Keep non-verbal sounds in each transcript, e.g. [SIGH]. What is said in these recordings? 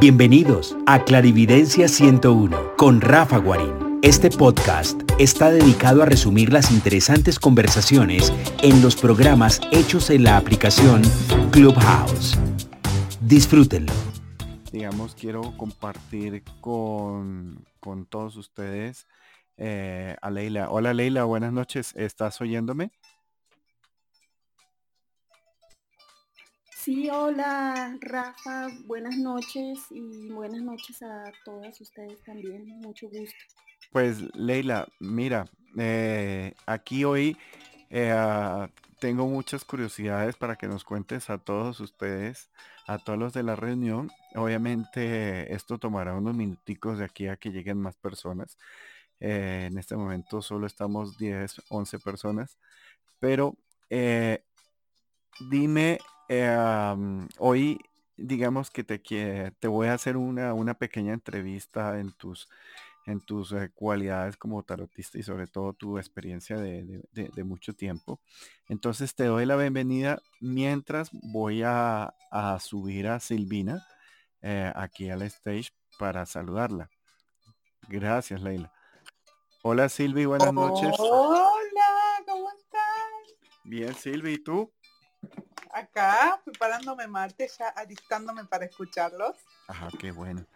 Bienvenidos a Clarividencia 101 con Rafa Guarín. Este podcast está dedicado a resumir las interesantes conversaciones en los programas hechos en la aplicación Clubhouse. Disfrútenlo. Digamos, quiero compartir con, con todos ustedes eh, a Leila. Hola Leila, buenas noches. ¿Estás oyéndome? Sí, hola Rafa, buenas noches y buenas noches a todas ustedes también, mucho gusto. Pues Leila, mira, eh, aquí hoy eh, ah, tengo muchas curiosidades para que nos cuentes a todos ustedes, a todos los de la reunión. Obviamente esto tomará unos minuticos de aquí a que lleguen más personas. Eh, en este momento solo estamos 10, 11 personas, pero dime eh, hoy, digamos que te, te voy a hacer una, una pequeña entrevista en tus, en tus eh, cualidades como tarotista y sobre todo tu experiencia de, mucho tiempo. Entonces te doy la bienvenida mientras voy a, subir a Silvina eh, aquí al stage para saludarla. Gracias, Leila. Hola Silvi, buenas noches. Hola, ¿cómo estás? Bien, Silvi, ¿y tú? Acá preparándome martes, ya alistándome para escucharlos. Ajá, qué bueno.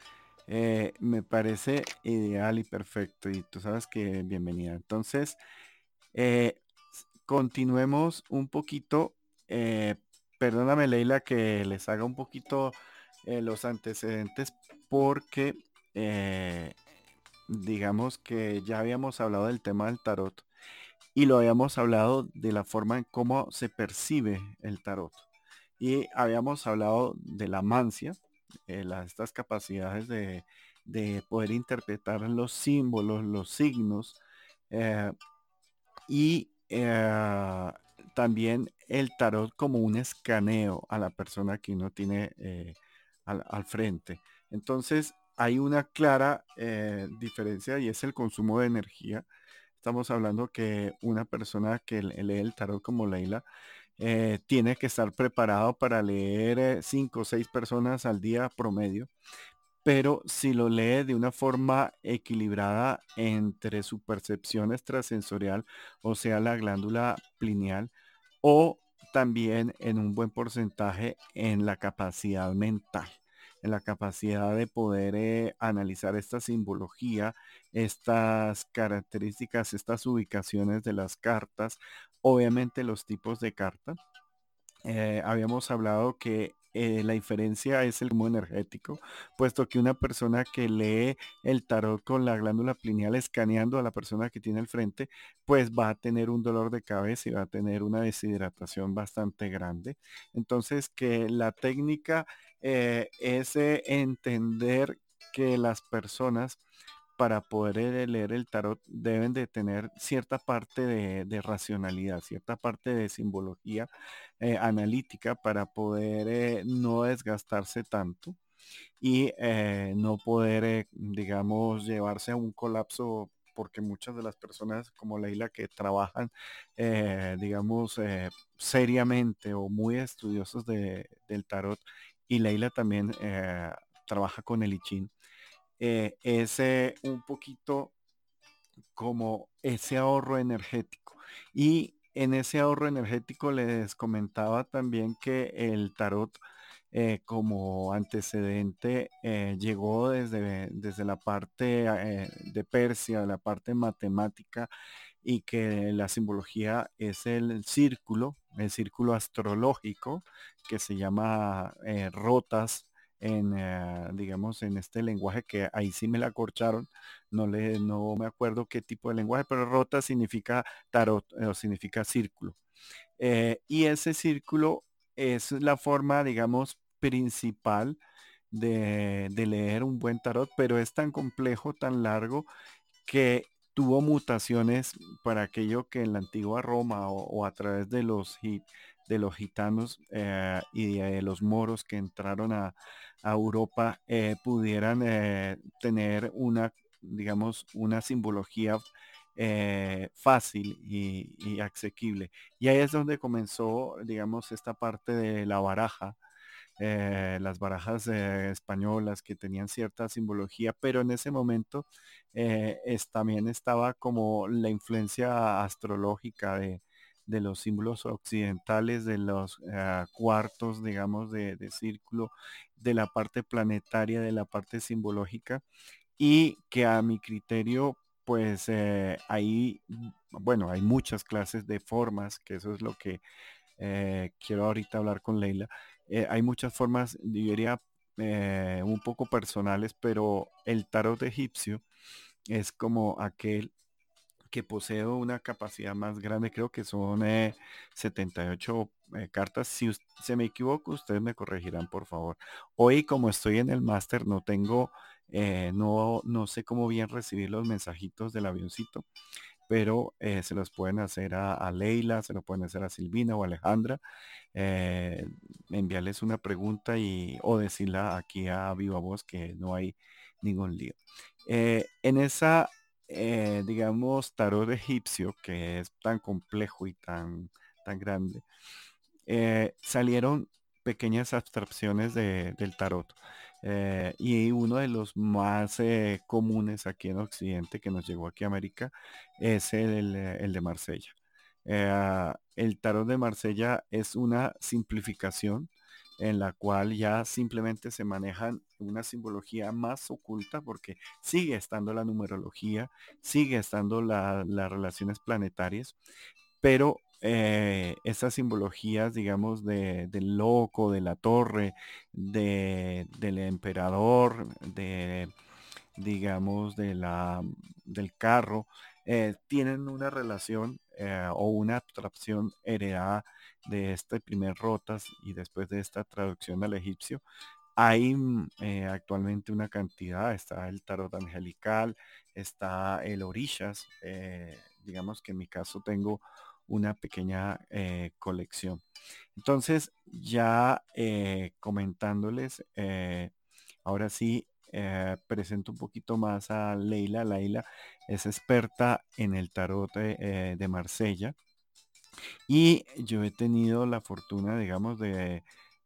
Eh, me parece ideal y perfecto y tú sabes que bienvenida. Entonces, eh, continuemos un poquito. Eh, perdóname Leila que les haga un poquito los antecedentes porque digamos que ya habíamos hablado del tema del tarot y lo habíamos hablado de la forma en cómo se percibe el tarot. Y habíamos hablado de la mancia, eh, estas capacidades de, poder interpretar los símbolos, los signos eh, y eh, también el tarot como un escaneo a la persona que uno tiene al, al, frente. Entonces hay una clara diferencia y es el consumo de energía Estamos hablando que una persona que lee el tarot como Leila eh, tiene que estar preparado para leer eh, cinco o seis personas al día promedio. Pero si lo lee de una forma equilibrada entre su percepción extrasensorial, o sea, la glándula pineal, o también en un buen porcentaje en la capacidad mental en la capacidad de poder eh, analizar esta simbología, estas características, estas ubicaciones de las cartas, obviamente los tipos de carta. Eh, habíamos hablado que eh, la diferencia es el humo energético, puesto que una persona que lee el tarot con la glándula pineal escaneando a la persona que tiene al frente, pues va a tener un dolor de cabeza y va a tener una deshidratación bastante grande. Entonces que la técnica eh, es entender que las personas para poder eh, leer el tarot deben de tener cierta parte de, racionalidad, cierta parte de simbología eh, analítica para poder no desgastarse tanto y no poder, digamos, llevarse a un colapso porque muchas de las personas como Leila que trabajan, digamos, seriamente o muy estudiosos de, del tarot y Leila también eh, trabaja con el ICHIN, eh, es un poquito como ese ahorro energético. Y en ese ahorro energético les comentaba también que el tarot eh, como antecedente llegó desde, desde la parte de Persia, la parte matemática, y que la simbología es el círculo, el círculo astrológico que se llama eh, rotas en, eh, digamos, en este lenguaje que ahí sí me la corcharon, no, le, no me acuerdo qué tipo de lenguaje, pero rota significa tarot, o eh, significa círculo. y ese círculo es la forma, digamos, principal de, de leer un buen tarot, pero es tan complejo, tan largo, que tuvo mutaciones para aquello que en la antigua Roma o, a través de los, de los gitanos eh, y de los moros que entraron a, Europa eh, pudieran eh, tener una, digamos, una simbología fácil y, y, asequible. Y ahí es donde comenzó, digamos, esta parte de la baraja eh, las barajas eh, españolas que tenían cierta simbología, pero en ese momento es, también estaba como la influencia astrológica de, los símbolos occidentales, de los cuartos, digamos, de, círculo, de la parte planetaria, de la parte simbológica, y que a mi criterio pues eh, ahí, bueno, hay muchas clases de formas, que eso es lo que eh, quiero ahorita hablar con Leila. Eh, hay muchas formas, diría, un poco personales, pero el tarot egipcio es como aquel que posee una capacidad más grande, creo que son 78 cartas. Si se me equivoco, ustedes me corregirán, por favor. Hoy, como estoy en el máster, no tengo eh, no, no sé cómo bien recibir los mensajitos del avioncito, pero eh, se los pueden hacer a, Leila, se lo pueden hacer a Silvina o Alejandra, eh, enviarles una pregunta y o decirla aquí a viva voz que no hay ningún lío. en esa, digamos, tarot egipcio que es tan complejo y tan, tan grande, salieron pequeñas abstracciones del tarot. Eh, y uno de los más eh, comunes aquí en Occidente que nos llegó aquí a América es el, el de Marsella. Eh, el tarot de Marsella es una simplificación en la cual ya simplemente se manejan una simbología más oculta porque sigue estando la numerología, sigue estando las relaciones planetarias, pero eh, esas simbologías, digamos, de, del loco, de la torre, de, del emperador, de, digamos, de la, del carro, eh, tienen una relación eh, o una abstracción heredada de este primer Rotas y después de esta traducción al egipcio. Hay mm, actualmente una cantidad, está el tarot angelical, está el orillas, digamos que en mi caso tengo una pequeña eh, colección. Entonces, ya eh, comentándoles, eh, ahora sí presento un poquito más a Leila. Leila es experta en el tarot de Marsella. Y yo he tenido la fortuna, digamos, de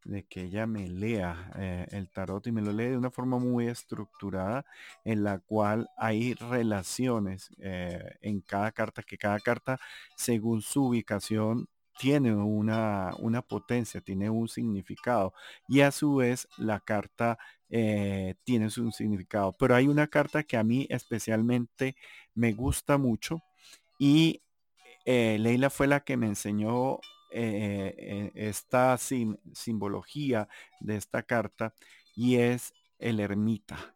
de que ella me lea eh, el tarot y me lo lee de una forma muy estructurada en la cual hay relaciones eh, en cada carta, que cada carta según su ubicación tiene una, una potencia, tiene un significado y a su vez la carta eh, tiene su significado. Pero hay una carta que a mí especialmente me gusta mucho y Leila fue la que me enseñó eh, eh, esta simbología de esta carta y es el ermita.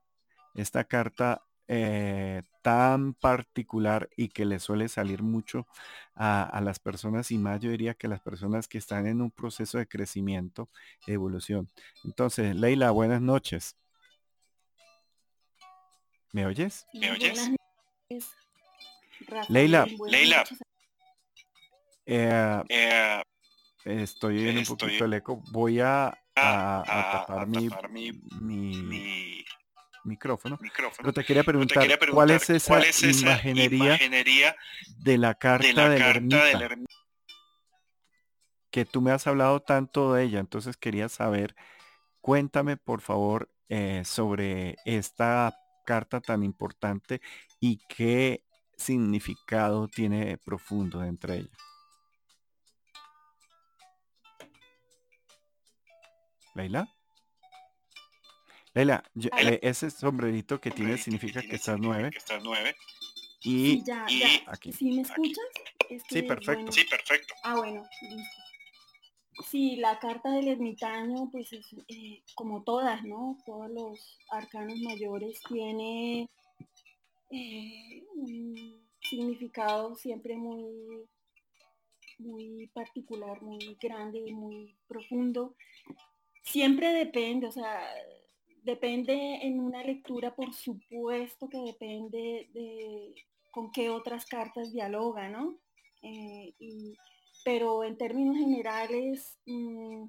Esta carta eh, tan particular y que le suele salir mucho a, las personas y más yo diría que las personas que están en un proceso de crecimiento, evolución. Entonces, Leila, buenas noches. ¿Me oyes? ¿Me oyes? Leila, Leila, eh, eh, estoy en un poquito el eco. Voy a, tapar, mi, micrófono. Pero te quería preguntar, ¿cuál es esa, imaginería, de la carta, de la Que tú me has hablado tanto de ella, entonces quería saber, cuéntame por favor eh, sobre esta carta tan importante y qué significado tiene profundo entre ellas. Leila. Leila, eh, ese sombrerito que tienes significa que estás nueve. Y, sí, ya, Aquí. ¿Sí me escuchas? sí, perfecto. Sí, perfecto. Ah, bueno, Sí, la carta del ermitaño, pues es eh, como todas, ¿no? Todos los arcanos mayores tiene eh, un significado siempre muy, muy particular, muy grande, muy profundo. Siempre depende, o sea, depende en una lectura, por supuesto que depende de con qué otras cartas dialoga, ¿no? Eh, pero en términos generales, mm,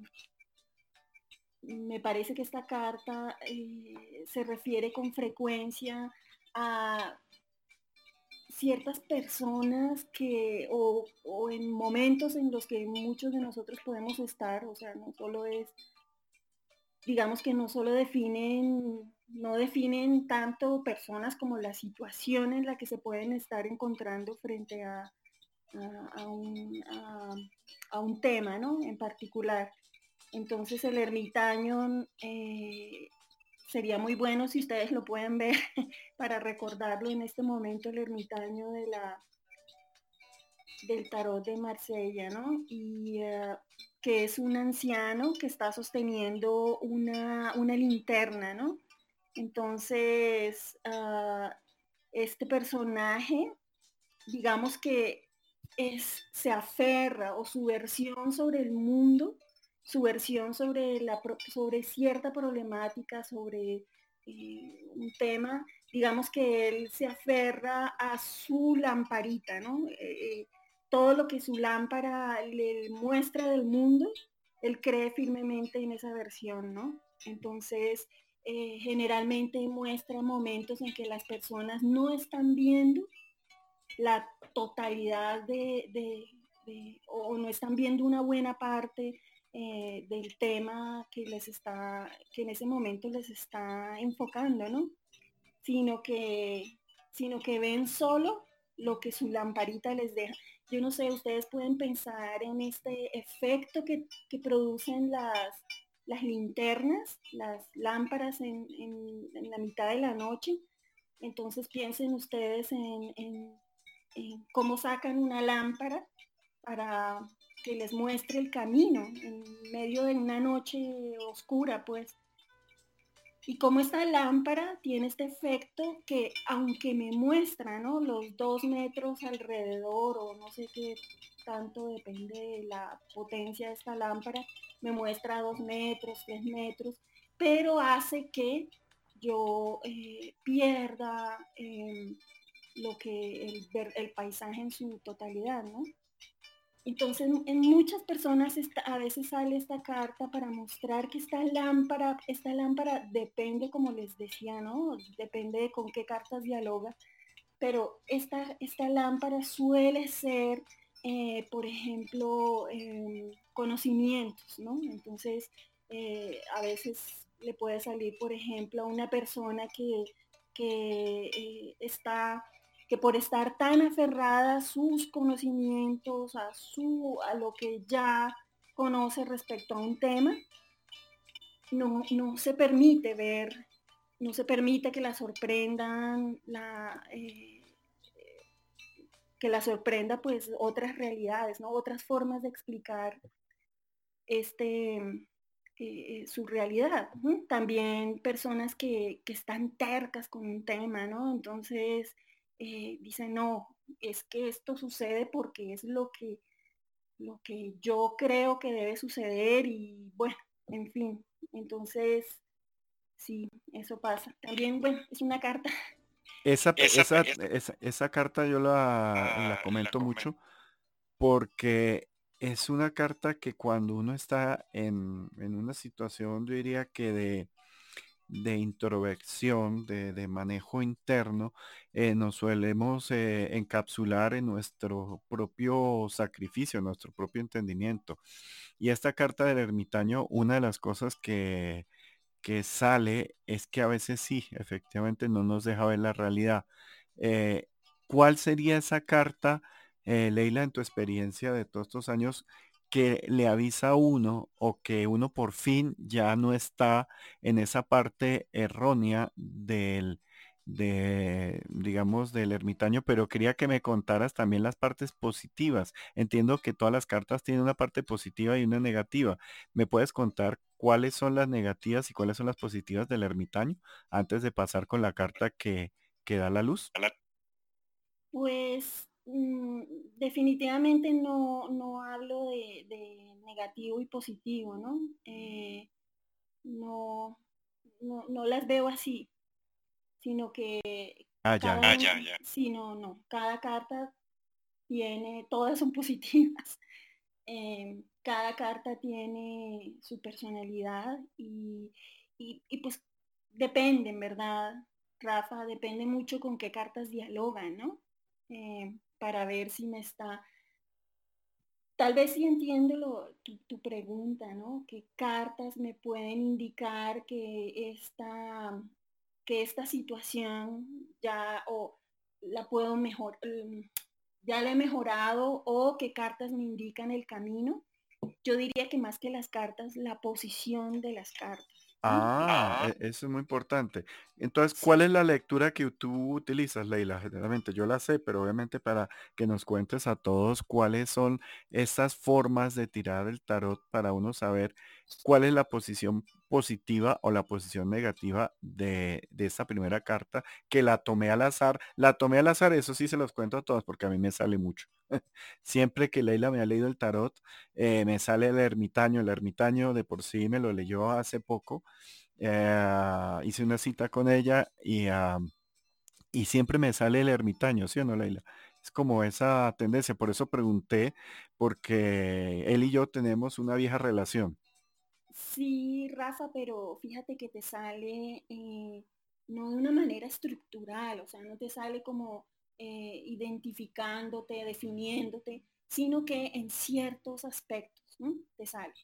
me parece que esta carta eh, se refiere con frecuencia a ciertas personas que, o, o, en momentos en los que muchos de nosotros podemos estar, o sea, no solo es digamos que no solo definen, no definen tanto personas como la situación en la que se pueden estar encontrando frente a, a, un, tema ¿no? en particular. Entonces el ermitaño eh, sería muy bueno si ustedes lo pueden ver [LAUGHS] para recordarlo en este momento, el ermitaño de la, del tarot de Marsella, ¿no? Y eh, que es un anciano que está sosteniendo una, linterna, ¿no? Entonces, ah, este personaje, digamos que es, se aferra o su versión sobre el mundo, su versión sobre, la, sobre cierta problemática, sobre eh, un tema, digamos que él se aferra a su lamparita, ¿no? Eh, todo lo que su lámpara le muestra del mundo, él cree firmemente en esa versión, ¿no? Entonces, eh, generalmente muestra momentos en que las personas no están viendo la totalidad de, o no están viendo una buena parte eh, del tema que les está, que en ese momento les está enfocando, ¿no? Sino que, sino que ven solo lo que su lamparita les deja yo no sé, ustedes pueden pensar en este efecto que, producen las, las linternas, las lámparas en, la mitad de la noche. Entonces piensen ustedes en, cómo sacan una lámpara para que les muestre el camino en medio de una noche oscura, pues. Y como esta lámpara tiene este efecto que aunque me muestra los dos metros alrededor o no sé qué tanto depende de la potencia de esta lámpara, me muestra dos metros, tres metros, pero hace que yo eh, pierda em, lo que el, el paisaje en su totalidad, ¿no? Entonces, en muchas personas a veces sale esta carta para mostrar que esta lámpara, esta lámpara depende, como les decía, ¿no? Depende de con qué cartas dialoga, pero esta, esta lámpara suele ser, eh, por ejemplo, em, conocimientos, ¿no? Entonces, eh, a veces le puede salir, por ejemplo, a una persona que, que eh, está que por estar tan aferrada a sus conocimientos, a, su, a lo que ya conoce respecto a un tema, no, no se permite ver, no se permite que la sorprendan, la, eh, que la sorprenda pues otras realidades, ¿no? otras formas de explicar este, eh, su realidad. También personas que, que, están tercas con un tema, ¿no? Entonces, eh, dice, no, es que esto sucede porque es lo que, lo que yo creo que debe suceder y bueno, en fin, entonces, sí, eso pasa. También, bueno, es una carta. Esa, [LAUGHS] esa, esa, carta yo la, la comento mucho porque es una carta que cuando uno está en, en una situación, yo diría que de de introversión, de, manejo interno, eh, nos suelemos eh, encapsular en nuestro propio sacrificio, nuestro propio entendimiento. Y esta carta del ermitaño, una de las cosas que, que sale es que a veces sí, efectivamente no nos deja ver la realidad. Eh, ¿Cuál sería esa carta, Leila, en tu experiencia de todos estos años? Que le avisa a uno o que uno por fin ya no está en esa parte errónea del, de, digamos, del ermitaño, pero quería que me contaras también las partes positivas. Entiendo que todas las cartas tienen una parte positiva y una negativa. ¿Me puedes contar cuáles son las negativas y cuáles son las positivas del ermitaño antes de pasar con la carta que, que da la luz? Pues definitivamente no, hablo de, negativo y positivo, ¿no? Eh, no, no, las veo así, sino que... Ah, ya, ah, ya, ya. Sí, no, no. Cada carta tiene, todas son [LAUGHS] positivas. Eh, cada carta tiene su personalidad y, y, pues depende, ¿verdad? Rafa, depende mucho con qué cartas dialogan, ¿no? Eh, para ver si me está tal vez sí entiendo tu, pregunta, ¿no? ¿Qué cartas me pueden indicar que esta, que esta situación ya o la puedo mejor, mm, ya la he mejorado o qué cartas me indican el camino? Yo diría que más que las cartas, la posición de las cartas. Ah, e- eso es muy importante. Entonces, ¿cuál es la lectura que tú utilizas, Leila? Generalmente yo la sé, pero obviamente para que nos cuentes a todos cuáles son esas formas de tirar el tarot para uno saber cuál es la posición positiva o la posición negativa de, de esta primera carta, que la tomé al azar. La tomé al azar, eso sí se los cuento a todos porque a mí me sale mucho. [LAUGHS] Siempre que Leila me ha leído el tarot, eh, me sale el ermitaño. El ermitaño de por sí me lo leyó hace poco. Eh, hice una cita con ella y, ah, y siempre me sale el ermitaño, ¿sí o no, Leila? Es como esa tendencia. Por eso pregunté, porque él y yo tenemos una vieja relación. Sí, Rafa, pero fíjate que te sale eh, no de una manera estructural, o sea, no te sale como eh, identificándote, definiéndote, sino que en ciertos aspectos te sale.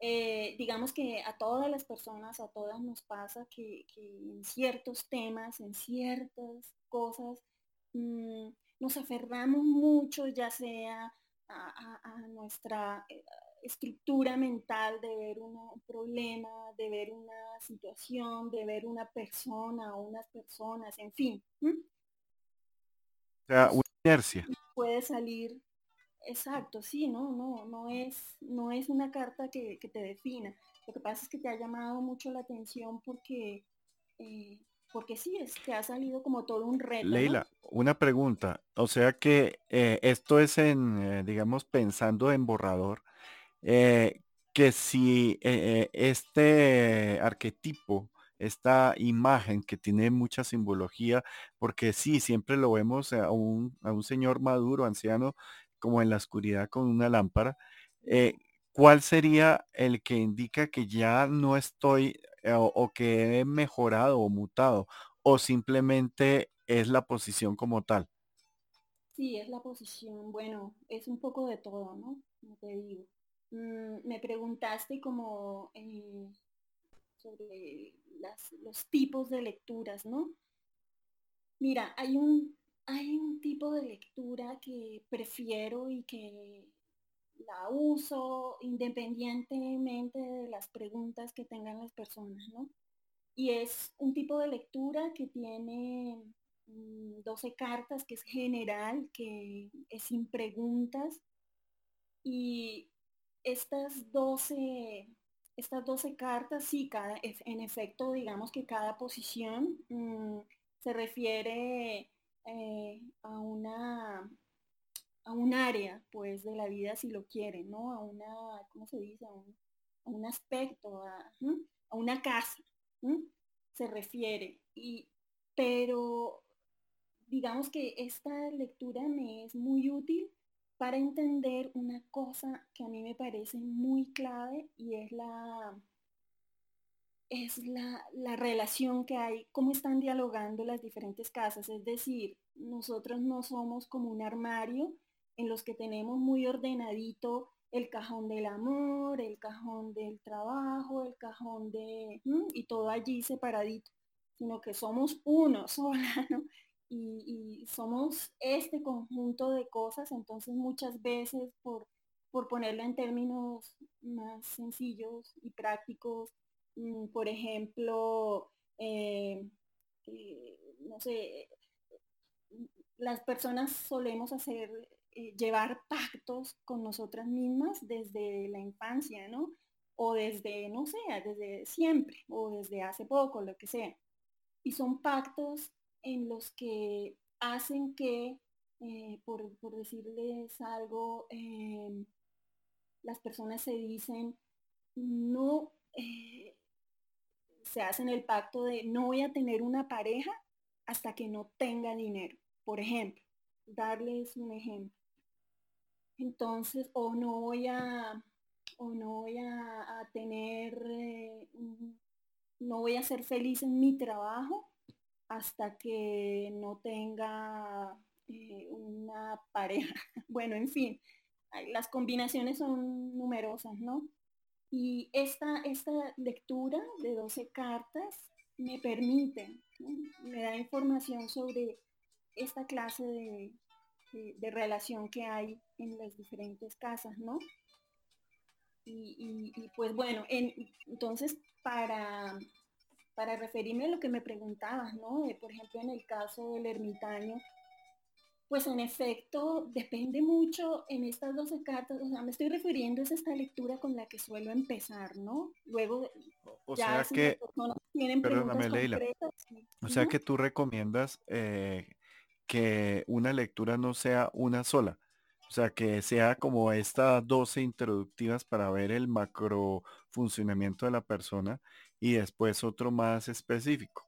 Eh, digamos que a todas las personas, a todas nos pasa que, en ciertos temas, en ciertas cosas, mm, nos aferramos mucho, ya sea a, nuestra estructura mental de ver un problema, de ver una situación, de ver una persona o unas personas, en fin. O sea, una inercia. Puede salir, exacto, sí, no, no, no es, no es una carta que, te defina. Lo que pasa es que te ha llamado mucho la atención porque, eh, porque sí, es, te ha salido como todo un reto. Leila, una pregunta. O sea que eh, esto es en, eh, digamos, pensando en borrador, que si este arquetipo esta imagen que tiene mucha simbología, porque sí, siempre lo vemos a un, a un señor maduro, anciano, como en la oscuridad con una lámpara. Eh, ¿Cuál sería el que indica que ya no estoy eh, o, que he mejorado o mutado? ¿O simplemente es la posición como tal? Sí, es la posición. Bueno, es un poco de todo, ¿no? Como te digo. Mm, me preguntaste como sobre los tipos de lecturas, ¿no? Mira, hay un, hay un tipo de lectura que prefiero y que la uso independientemente de las preguntas que tengan las personas, ¿no? Y es un tipo de lectura que tiene 12 mm, cartas, que es general, que es sin preguntas. Y estas 12 estas 12 cartas, sí, cada, en efecto, digamos que cada posición mm, se refiere eh, a una a un área pues de la vida si lo quieren, ¿no? A una, ¿cómo se dice? A un, aspecto, a, una casa, se refiere. Y, pero digamos que esta lectura me es muy útil para entender una cosa que a mí me parece muy clave y es la, es la, relación que hay, cómo están dialogando las diferentes casas. Es decir, nosotros no somos como un armario en los que tenemos muy ordenadito el cajón del amor, el cajón del trabajo, el cajón de... y todo allí separadito, sino que somos uno [LAUGHS] sola. Y, somos este conjunto de cosas, entonces muchas veces por, por ponerlo en términos más sencillos y prácticos, mm, por ejemplo, eh, eh, no sé, las personas solemos hacer, eh, llevar pactos con nosotras mismas desde la infancia, ¿no? O desde, no sé, desde siempre, o desde hace poco, lo que sea. Y son pactos en los que hacen que, eh, por, decirles algo, em, las personas se dicen, no, eh, se hacen el pacto de no voy a tener una pareja hasta que no tenga dinero, por ejemplo, darles un ejemplo. Entonces, o no voy a, o no voy a, tener, eh, no voy a ser feliz en mi trabajo hasta que no tenga eh, una pareja. [LAUGHS] Bueno, en fin, las combinaciones son numerosas, ¿no? Y esta, esta lectura de 12 cartas me permite, me da información sobre esta clase de, de, relación que hay en las diferentes casas, ¿no? Y, pues bueno, entonces para, para referirme a lo que me preguntabas, ¿no? por ejemplo, en el caso del ermitaño, pues en efecto depende mucho en estas 12 cartas, o sea, me estoy refiriendo a esta lectura con la que suelo empezar, ¿no? Luego o ya sea que, tienen perdóname Leila, o sea que tú recomiendas eh, que una lectura no sea una sola, o sea, que sea como estas 12 introductivas para ver el macro funcionamiento de la persona y después otro más específico.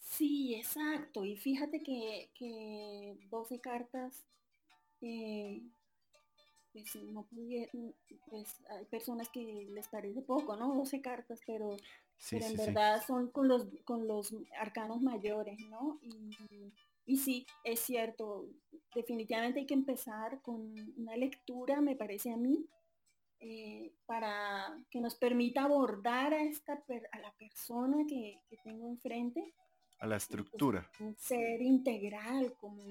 Sí, exacto. Y fíjate que, que 12 cartas, eh, pues no pudieron, pues hay personas que les parece poco, ¿no? 12 cartas, pero pero en verdad son con los, con los arcanos mayores, ¿no? Y, sí, es cierto, definitivamente hay que empezar con una lectura, me parece a mí, eh, para que nos permita abordar a, esta, a la persona que, tengo enfrente. A la estructura. un ser integral, como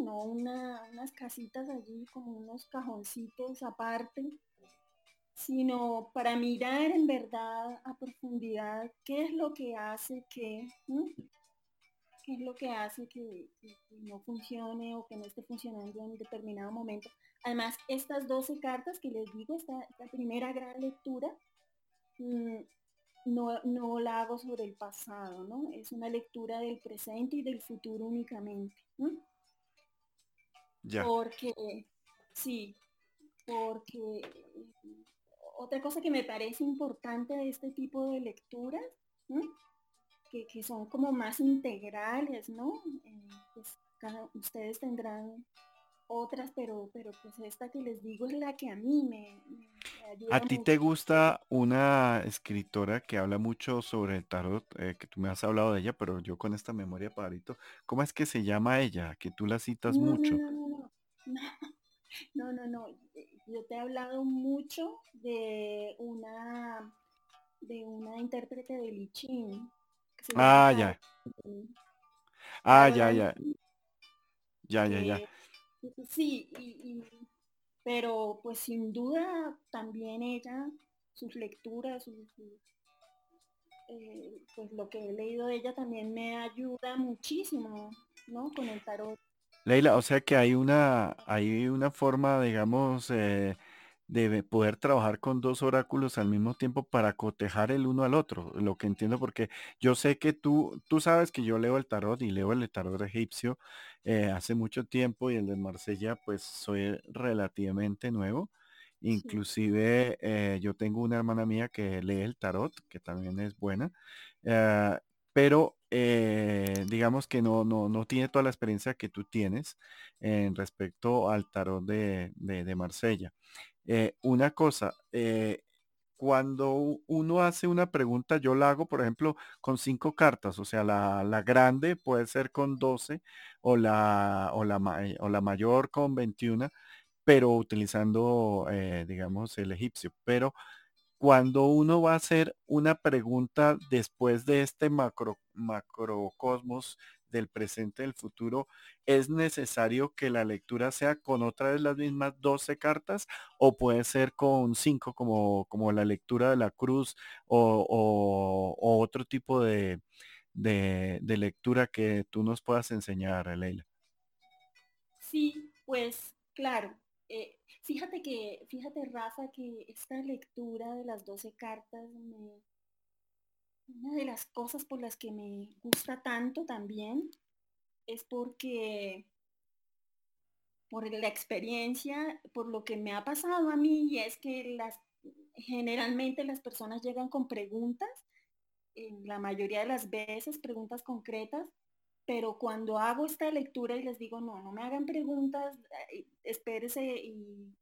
no unas casitas allí, como unos cajoncitos aparte sino para mirar en verdad a profundidad qué es lo que hace que, qué es lo que hace que, no funcione o que no esté funcionando en determinado momento. Además, estas 12 cartas que les digo, esta, primera gran lectura, mm, no, no, la hago sobre el pasado, ¿no? Es una lectura del presente y del futuro únicamente. Ya. Porque, sí, porque otra cosa que me parece importante de este tipo de lecturas, que, son como más integrales, ¿no? Eh, pues ustedes tendrán otras, pero, pero pues esta que les digo es la que a mí me, ayuda. ¿A ti te gusta una escritora que habla mucho sobre el tarot, eh, que tú me has hablado de ella, pero yo con esta memoria parito, ¿cómo es que se llama ella? Que tú la citas mucho. No, no, no, [LAUGHS] yo te he hablado mucho de una de una intérprete de Lichin. Ah, ya. Ah, ya, ya. Ya, ya, ya. Sí, y, pero pues sin duda también ella, sus lecturas, eh, pues lo que he leído de ella también me ayuda muchísimo, ¿no? Con el tarot. Leila, o sea que hay una, hay una forma, digamos, eh, de poder trabajar con dos oráculos al mismo tiempo para cotejar el uno al otro. Lo que entiendo porque yo sé que tú, tú sabes que yo leo el tarot y leo el tarot egipcio eh, hace mucho tiempo y el de Marsella pues soy relativamente nuevo. Inclusive eh, yo tengo una hermana mía que lee el tarot, que también es buena pero eh, digamos que no, no, no tiene toda la experiencia que tú tienes en respecto al tarot de, de, Marsella. Eh, una cosa, eh, cuando uno hace una pregunta, yo la hago, por ejemplo, con cinco cartas, o sea, la, la grande puede ser con 12 o la, o la, o la mayor con 21, pero utilizando, digamos, el egipcio. Pero cuando uno va a hacer una pregunta después de este macro, macrocosmos del presente del futuro, ¿es necesario que la lectura sea con otra de las mismas 12 cartas o puede ser con 5 como, como la lectura de la cruz o, otro tipo de, de, lectura que tú nos puedas enseñar, Leila? Sí, pues claro. Eh, Fíjate que, fíjate Rafa, que esta lectura de las 12 cartas, una de las cosas por las que me gusta tanto también es porque por la experiencia, por lo que me ha pasado a mí, y es que las, generalmente las personas llegan con preguntas, en la mayoría de las veces preguntas concretas, pero cuando hago esta lectura y les digo, no, no me hagan preguntas, espérese y,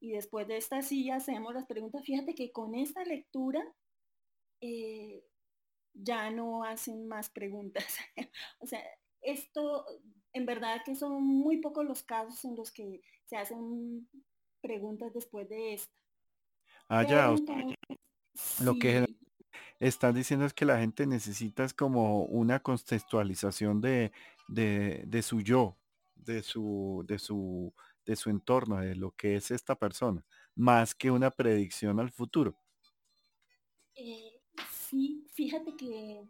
después de esta sí hacemos las preguntas, fíjate que con esta lectura eh, ya no hacen más preguntas. [LAUGHS] o sea, esto, en verdad que son muy pocos los casos en los que se hacen preguntas después de esto. Ah, ya, lo que están diciendo es que la gente necesita es como una contextualización de, de, su yo, de su, de su, de su entorno, de lo que es esta persona, más que una predicción al futuro. Eh, sí, fíjate que,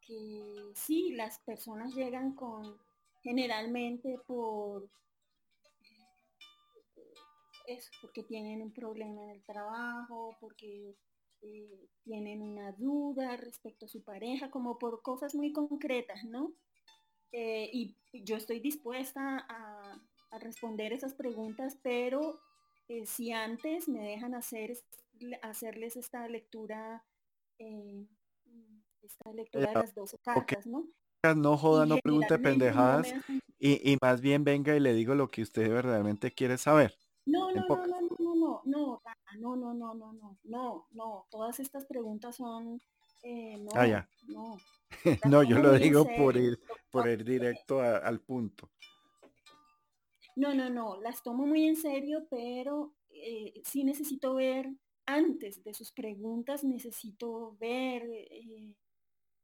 que sí, las personas llegan con generalmente por eso, porque tienen un problema en el trabajo, porque eh, tienen una duda respecto a su pareja, como por cosas muy concretas, ¿no? Eh, y yo estoy dispuesta a, responder esas preguntas, pero eh, si antes me dejan hacer, hacerles esta lectura, esta lectura de las 12 cartas, ¿no? No joda, no pregunte pendejadas y, y más bien venga y le digo lo que usted verdaderamente quiere saber. No, no, no, no, no, no, no, no, no, no, no, no, no, no, todas estas preguntas son, eh, no, ah, ya. no. no, yo lo digo por ir, por ir directo al punto. No, no, no, las tomo muy en serio, pero eh, sí necesito ver, antes de sus preguntas, necesito ver eh,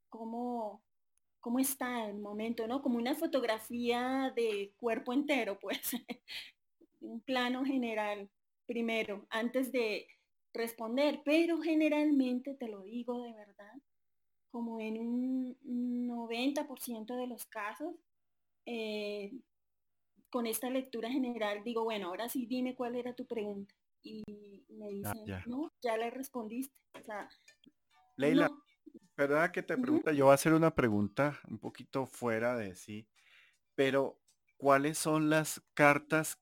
cómo, cómo está el momento, ¿no? Como una fotografía de cuerpo entero, pues. [LAUGHS] un plano general primero, antes de responder, pero generalmente, te lo digo de verdad, como en un 90% de los casos, eh, con esta lectura general digo, bueno, ahora sí dime cuál era tu pregunta. Y me ah, dicen, no, ya le respondiste. O sea, Leila, ¿verdad que te pregunta? Yo voy a hacer una pregunta un poquito fuera de sí, pero ¿cuáles son las cartas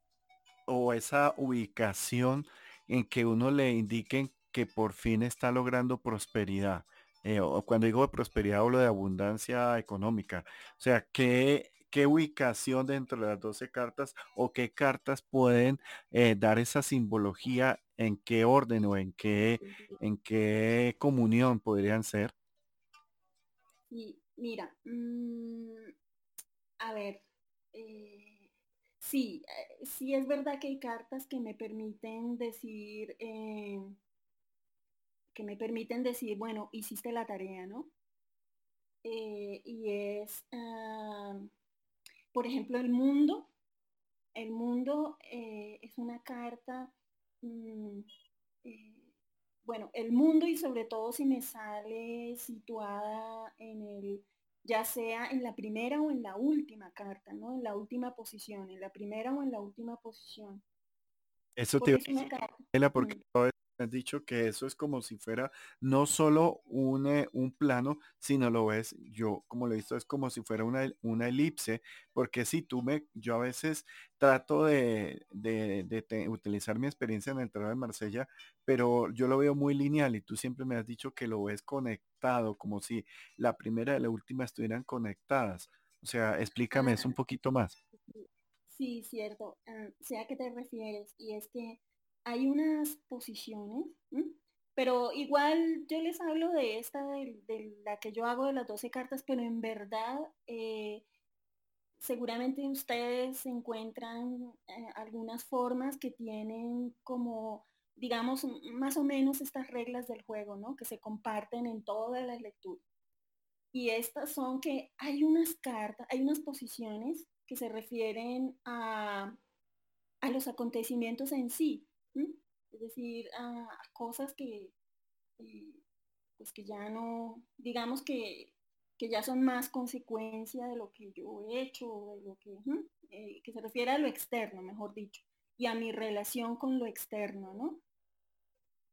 o esa ubicación en que uno le indiquen que por fin está logrando prosperidad. Eh, o cuando digo de prosperidad hablo de abundancia económica. O sea, ¿qué, qué ubicación dentro de las 12 cartas o qué cartas pueden eh, dar esa simbología, en qué orden o en qué, en qué comunión podrían ser? mira, mm, a ver, eh, Sí, eh, sí es verdad que hay cartas que me permiten decir, eh, que me permiten decir, bueno, hiciste la tarea, ¿no? Y es, ah, por ejemplo, el mundo. El mundo es una carta, mm, bueno, el mundo y sobre todo si me sale situada en el ya sea en la primera o en la última carta, ¿no? En la última posición, en la primera o en la última posición. Eso te iba porque mm has dicho que eso es como si fuera no solo un, eh, un plano, sino lo ves, yo como lo he visto, es como si fuera una, una elipse, porque si tú me, yo a veces trato de, de, utilizar mi experiencia en el trabajo de Marsella, pero yo lo veo muy lineal y tú siempre me has dicho que lo ves conectado, como si la primera y la última estuvieran conectadas. O sea, explícame eso un poquito más. Sí, cierto. Uh, sé a qué te refieres. Y es que hay unas posiciones, pero igual yo les hablo de esta, de, la que yo hago de las 12 cartas, pero en verdad eh, seguramente ustedes encuentran eh, algunas formas que tienen como, digamos, más o menos estas reglas del juego, ¿no? Que se comparten en todas las lecturas. Y estas son que hay unas cartas, hay unas posiciones que se refieren a, a los acontecimientos en sí, es decir, a, cosas que, pues que ya no, digamos que, ya son más consecuencia de lo que yo he hecho, de lo que, eh, que se refiere a lo externo, mejor dicho, y a mi relación con lo externo, ¿no?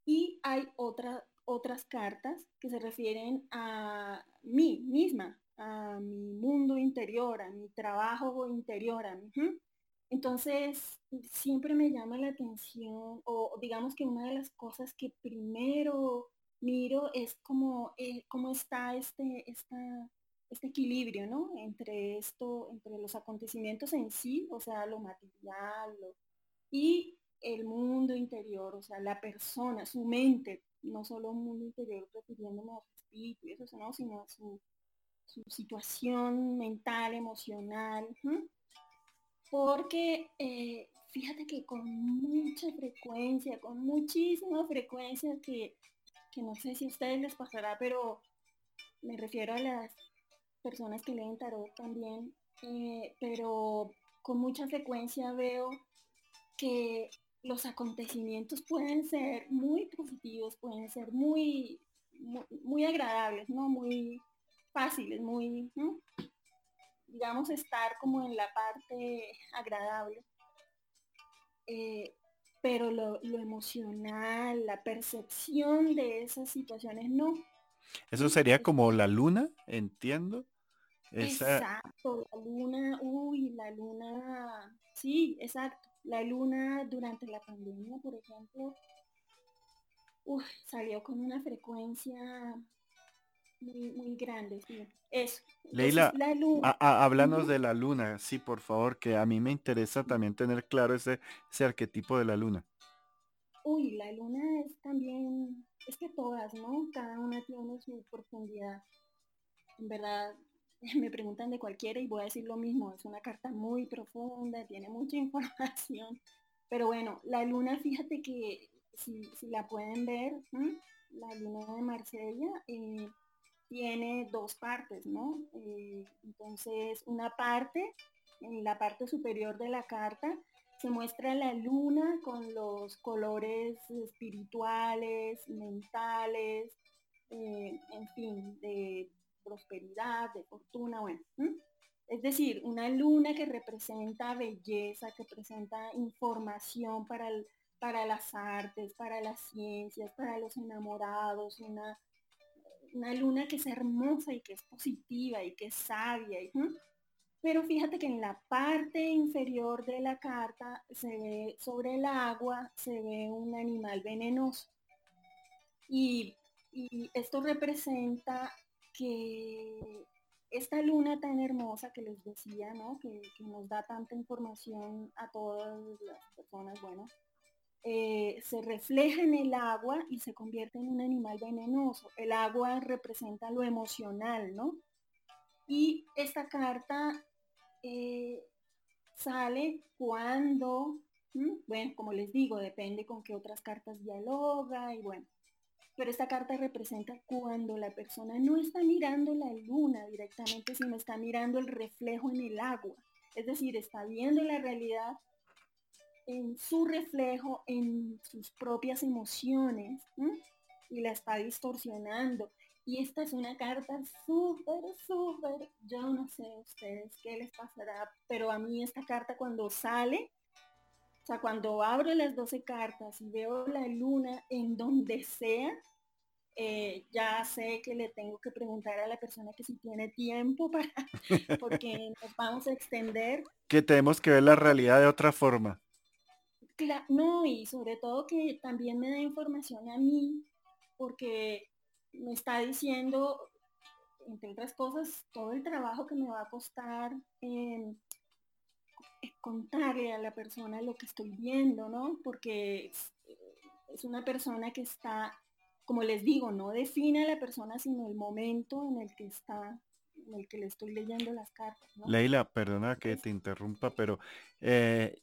Y hay otras cartas que se refieren a mí misma, a mi mundo interior, a mi trabajo interior, a mi, entonces, siempre me llama la atención, o digamos que una de las cosas que primero miro es como, eh, cómo está este, este equilibrio, ¿no? Entre esto, entre los acontecimientos en sí, o sea, lo material, y el mundo interior, o sea, la persona, su mente, no solo un mundo interior refiriéndome a su espíritu y eso, ¿no? sino a su situación mental, emocional, porque eh, fíjate que con mucha frecuencia, con muchísima frecuencia, que, que no sé si a ustedes les pasará, pero me refiero a las personas que leen tarot también, eh, pero con mucha frecuencia veo que los acontecimientos pueden ser muy positivos, pueden ser muy, muy, agradables, ¿no? Muy fáciles, muy, digamos, estar como en la parte agradable. Eh, pero lo, emocional, la percepción de esas situaciones no. Eso sería como la luna, entiendo. Exacto, la luna, uy, la luna, sí, exacto. La luna durante la pandemia, por ejemplo, salió con una frecuencia muy, muy grande. Sí. Eso. Leila, háblanos de la luna, sí, por favor, que a mí me interesa también tener claro ese, ese arquetipo de la luna. Uy, la luna es también, es que todas, ¿no? Cada una tiene su profundidad. En verdad, [LAUGHS] me preguntan de cualquiera y voy a decir lo mismo, es una carta muy profunda, tiene mucha [LAUGHS] información, pero bueno, la luna, fíjate que si, la pueden ver, la luna de Marsella eh, tiene dos partes, ¿no? Eh, entonces, una parte, en la parte superior de la carta, se muestra la luna con los colores espirituales, mentales, eh, en fin, de prosperidad, de fortuna, bueno. Es decir, una luna que representa belleza, que presenta información para, para las artes, para las ciencias, para los enamorados, una, una luna que es hermosa y que es positiva y que es sabia. Pero fíjate que en la parte inferior de la carta se ve sobre el agua, se ve un animal venenoso. Y, esto representa que esta luna tan hermosa que les decía, ¿no? Que, nos da tanta información a todas las personas, bueno, eh, se refleja en el agua y se convierte en un animal venenoso. El agua representa lo emocional, ¿no? Y esta carta eh, sale cuando, bueno, como les digo, depende con qué otras cartas dialoga y bueno, pero esta carta representa cuando la persona no está mirando la luna directamente, sino está mirando el reflejo en el agua. Es decir, está viendo la realidad en su reflejo, en sus propias emociones, y la está distorsionando. Y esta es una carta súper, súper, yo no sé ustedes qué les pasará, pero a mí esta carta cuando sale, o sea, cuando abro las 12 cartas y veo la luna en donde sea, eh, ya sé que le tengo que preguntar a la persona que si tiene tiempo para, [LAUGHS] porque nos vamos a extender. Que tenemos que ver la realidad de otra forma. No, y sobre todo que también me da información a mí, porque me está diciendo, entre otras cosas, todo el trabajo que me va a costar en contarle a la persona lo que estoy viendo, ¿no? Porque es, una persona que está, como les digo, no define a la persona, sino el momento en el que está en el que le estoy leyendo las cartas. Leila, perdona que te interrumpa, pero eh,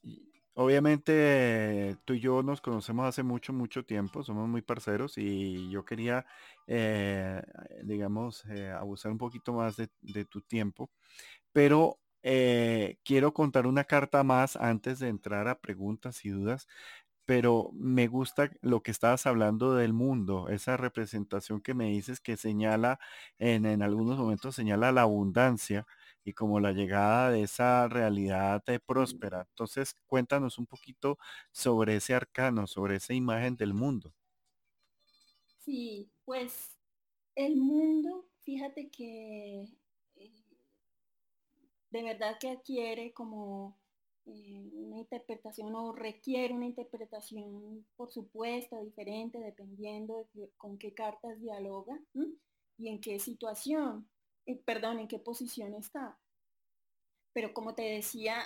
obviamente tú y yo nos conocemos hace mucho, mucho tiempo, somos muy parceros y yo quería, eh, digamos, eh, abusar un poquito más de, tu tiempo, pero eh, quiero contar una carta más antes de entrar a preguntas y dudas, pero me gusta lo que estabas hablando del mundo, esa representación que me dices que señala, en, algunos momentos señala la abundancia y como la llegada de esa realidad de próspera. Entonces, cuéntanos un poquito sobre ese arcano, sobre esa imagen del mundo. Sí, pues el mundo, fíjate que de verdad que adquiere como eh, una interpretación o requiere una interpretación, por supuesto, diferente dependiendo de con qué cartas dialoga y en qué situación, eh, perdón, en qué posición está. Pero como te decía,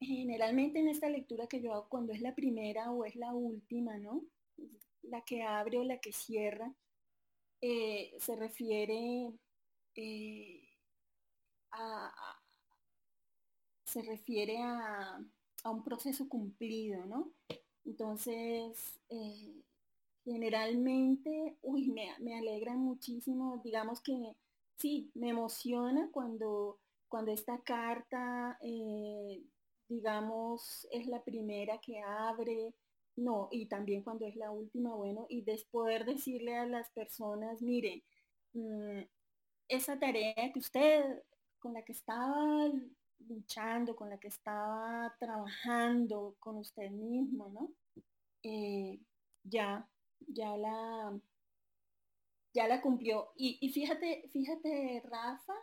generalmente en esta lectura que yo hago cuando es la primera o es la última, ¿no? La que abre o la que cierra, eh, se refiere se refiere a, un proceso cumplido, ¿no? Entonces, eh, generalmente, uy, me, alegra muchísimo, digamos que sí, me emociona cuando, cuando esta carta, eh, digamos, es la primera que abre, no, y también cuando es la última, bueno, y después poder decirle a las personas, miren, mm, esa tarea que usted, con la que estaba luchando, con la que estaba trabajando con usted mismo, ¿no? Eh, ya, ya la, ya la cumplió. Y, fíjate, fíjate, Rafa,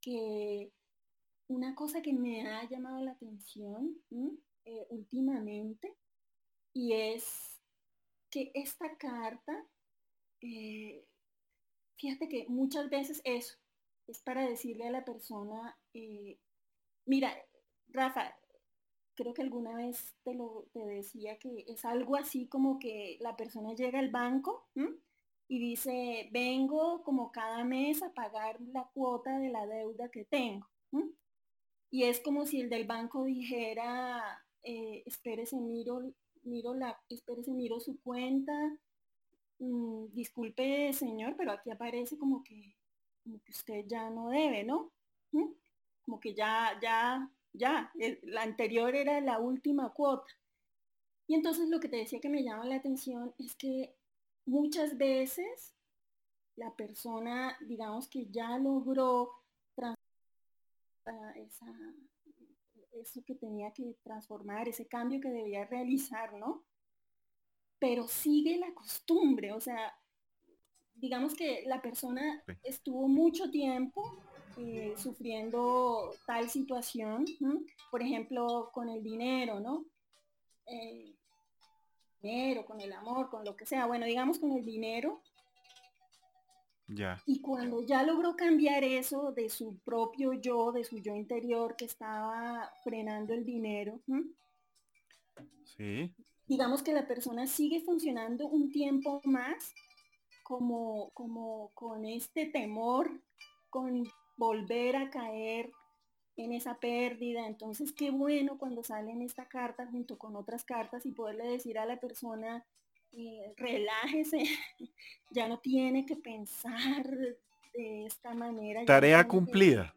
que una cosa que me ha llamado la atención eh, últimamente y es que esta carta, eh, fíjate que muchas veces eso es para decirle a la persona, eh, mira, Rafa, creo que alguna vez te lo te decía que es algo así como que la persona llega al banco y dice, vengo como cada mes a pagar la cuota de la deuda que tengo. Y es como si el del banco dijera, eh, espérese, miro, miro la, espérese, miro su cuenta, mm, disculpe señor, pero aquí aparece como que, como que usted ya no debe, ¿no? Como que ya, ya, ya, la anterior era la última cuota. Y entonces lo que te decía que me llama la atención es que muchas veces la persona, digamos que ya logró esa, eso que tenía que transformar, ese cambio que debía realizar, ¿no? Pero sigue la costumbre, o sea, digamos que la persona estuvo mucho tiempo eh, sufriendo tal situación, por ejemplo, con el dinero, ¿no? Eh, dinero, con el amor, con lo que sea, bueno, digamos con el dinero. Ya. Y cuando ya logró cambiar eso de su propio yo, de su yo interior que estaba frenando el dinero, sí. digamos que la persona sigue funcionando un tiempo más como, como con este temor, con volver a caer en esa pérdida. Entonces, qué bueno cuando sale en esta carta junto con otras cartas y poderle decir a la persona, eh, relájese, [LAUGHS] ya no tiene que pensar de esta manera. Tarea cumplida.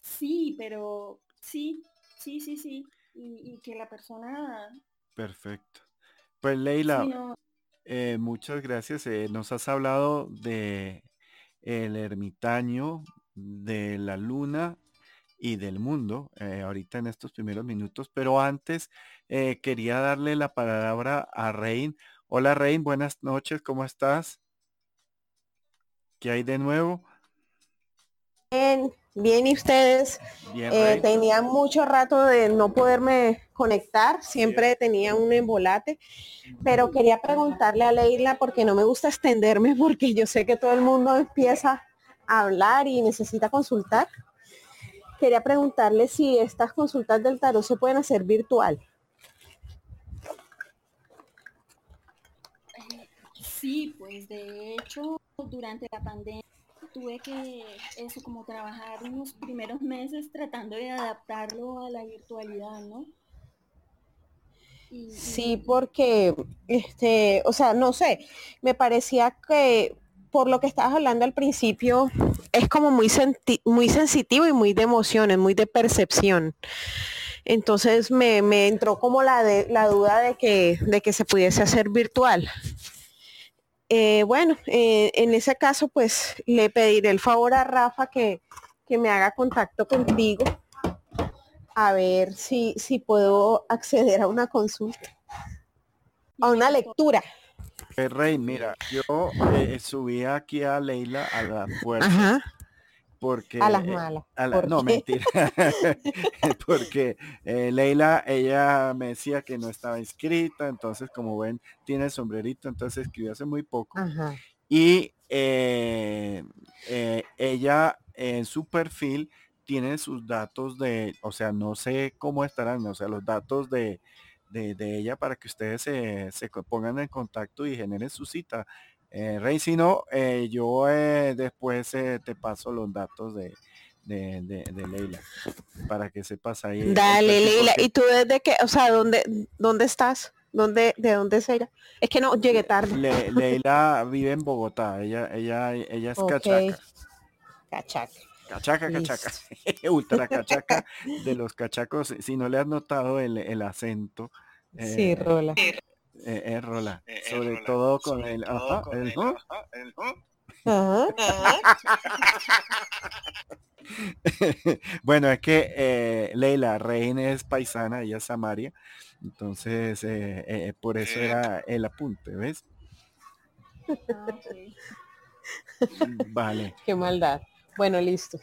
Sí, pero sí, sí, sí, sí. Y, que la persona... Perfecto. Pues Leila, eh, muchas gracias. Eh, nos has hablado de el ermitaño, de la luna y del mundo eh, ahorita en estos primeros minutos, pero antes eh, quería darle la palabra a Rein. Hola Rein, buenas noches, ¿cómo estás? ¿Qué hay de nuevo? Bien, bien y ustedes. Eh, tenía mucho rato de no poderme conectar, siempre tenía un embolate, pero quería preguntarle a Leila porque no me gusta extenderme [LAUGHS] porque yo sé que todo el mundo empieza a hablar y necesita consultar quería preguntarle si estas consultas del tarot se pueden hacer virtual. Sí, pues de hecho durante la pandemia tuve que eso como trabajar unos primeros meses tratando de adaptarlo a la virtualidad, ¿no? sí, porque este, o sea, no sé, me parecía que por lo que estabas hablando al principio, es como muy, muy sensitivo y muy de emociones, muy de percepción. Entonces me, entró como la, de, la duda de que, de que se pudiese hacer virtual. Eh, bueno, eh, en ese caso pues le pediré el favor a Rafa que, que me haga contacto contigo a ver si, si puedo acceder a una consulta, a una lectura. Rey, mira, yo eh, subí aquí a Leila a la puerta. Porque, a las eh, malas. no, mentira. [LAUGHS] porque eh, Leila, ella me decía que no estaba inscrita, entonces como ven, tiene el sombrerito, entonces escribió hace muy poco. Y ella en su perfil tiene sus datos de, o sea, no sé cómo estarán, o sea, los datos de, de, ella para que ustedes se, pongan en contacto y generen su cita. Eh, Rey, si no, eh, yo eh, después te paso los datos de, de, de, Leila, para que sepas ahí. Dale, Leila, ¿y tú desde qué, o sea, dónde, dónde estás? ¿Dónde, ¿De dónde es ella? Es que no, llegué tarde. Leila vive en Bogotá, ella, ella, ella es cachaca. Cachaca. Cachaca, cachaca. [LAUGHS] Ultra cachaca [LAUGHS] de los cachacos. Si no le has notado el, el acento. sí, eh, Rola. Eh, eh, Rola. Sobre todo con el... Ajá, el, [LAUGHS] bueno, es que eh, Leila Reina es paisana, ella es Samaria, entonces eh, eh, por eso era el apunte, ¿ves? Ah, vale. Qué maldad. Bueno, listo.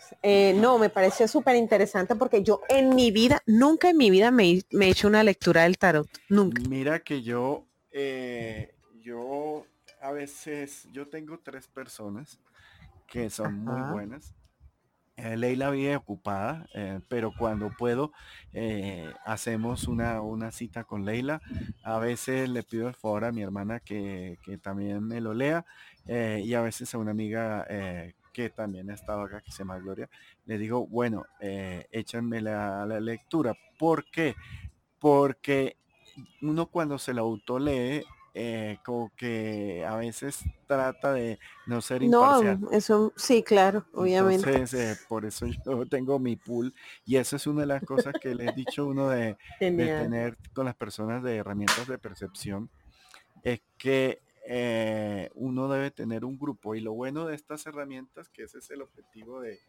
no, me pareció súper interesante porque yo en mi vida, nunca en mi vida me, me, he hecho una lectura del tarot. Nunca. Mira que yo, yo a veces, yo tengo tres personas que son muy buenas. Eh, Leila vive ocupada, eh, pero cuando puedo eh, hacemos una, una, cita con Leila. A veces le pido el favor a mi hermana que, también me lo lea y a veces a una amiga que también ha estado acá, que se llama Gloria, le digo, bueno, échanme la, la lectura. ¿Por qué? Porque uno cuando se la autolee eh, como que a veces trata de no ser imparcial. No, eso sí, claro, obviamente. Entonces, eh, por eso yo [LAUGHS] tengo mi pool y eso es una de las cosas que le he dicho uno de, tener con las personas de herramientas de percepción, es que eh, uno debe tener un grupo y lo bueno de estas herramientas, que ese es el objetivo de,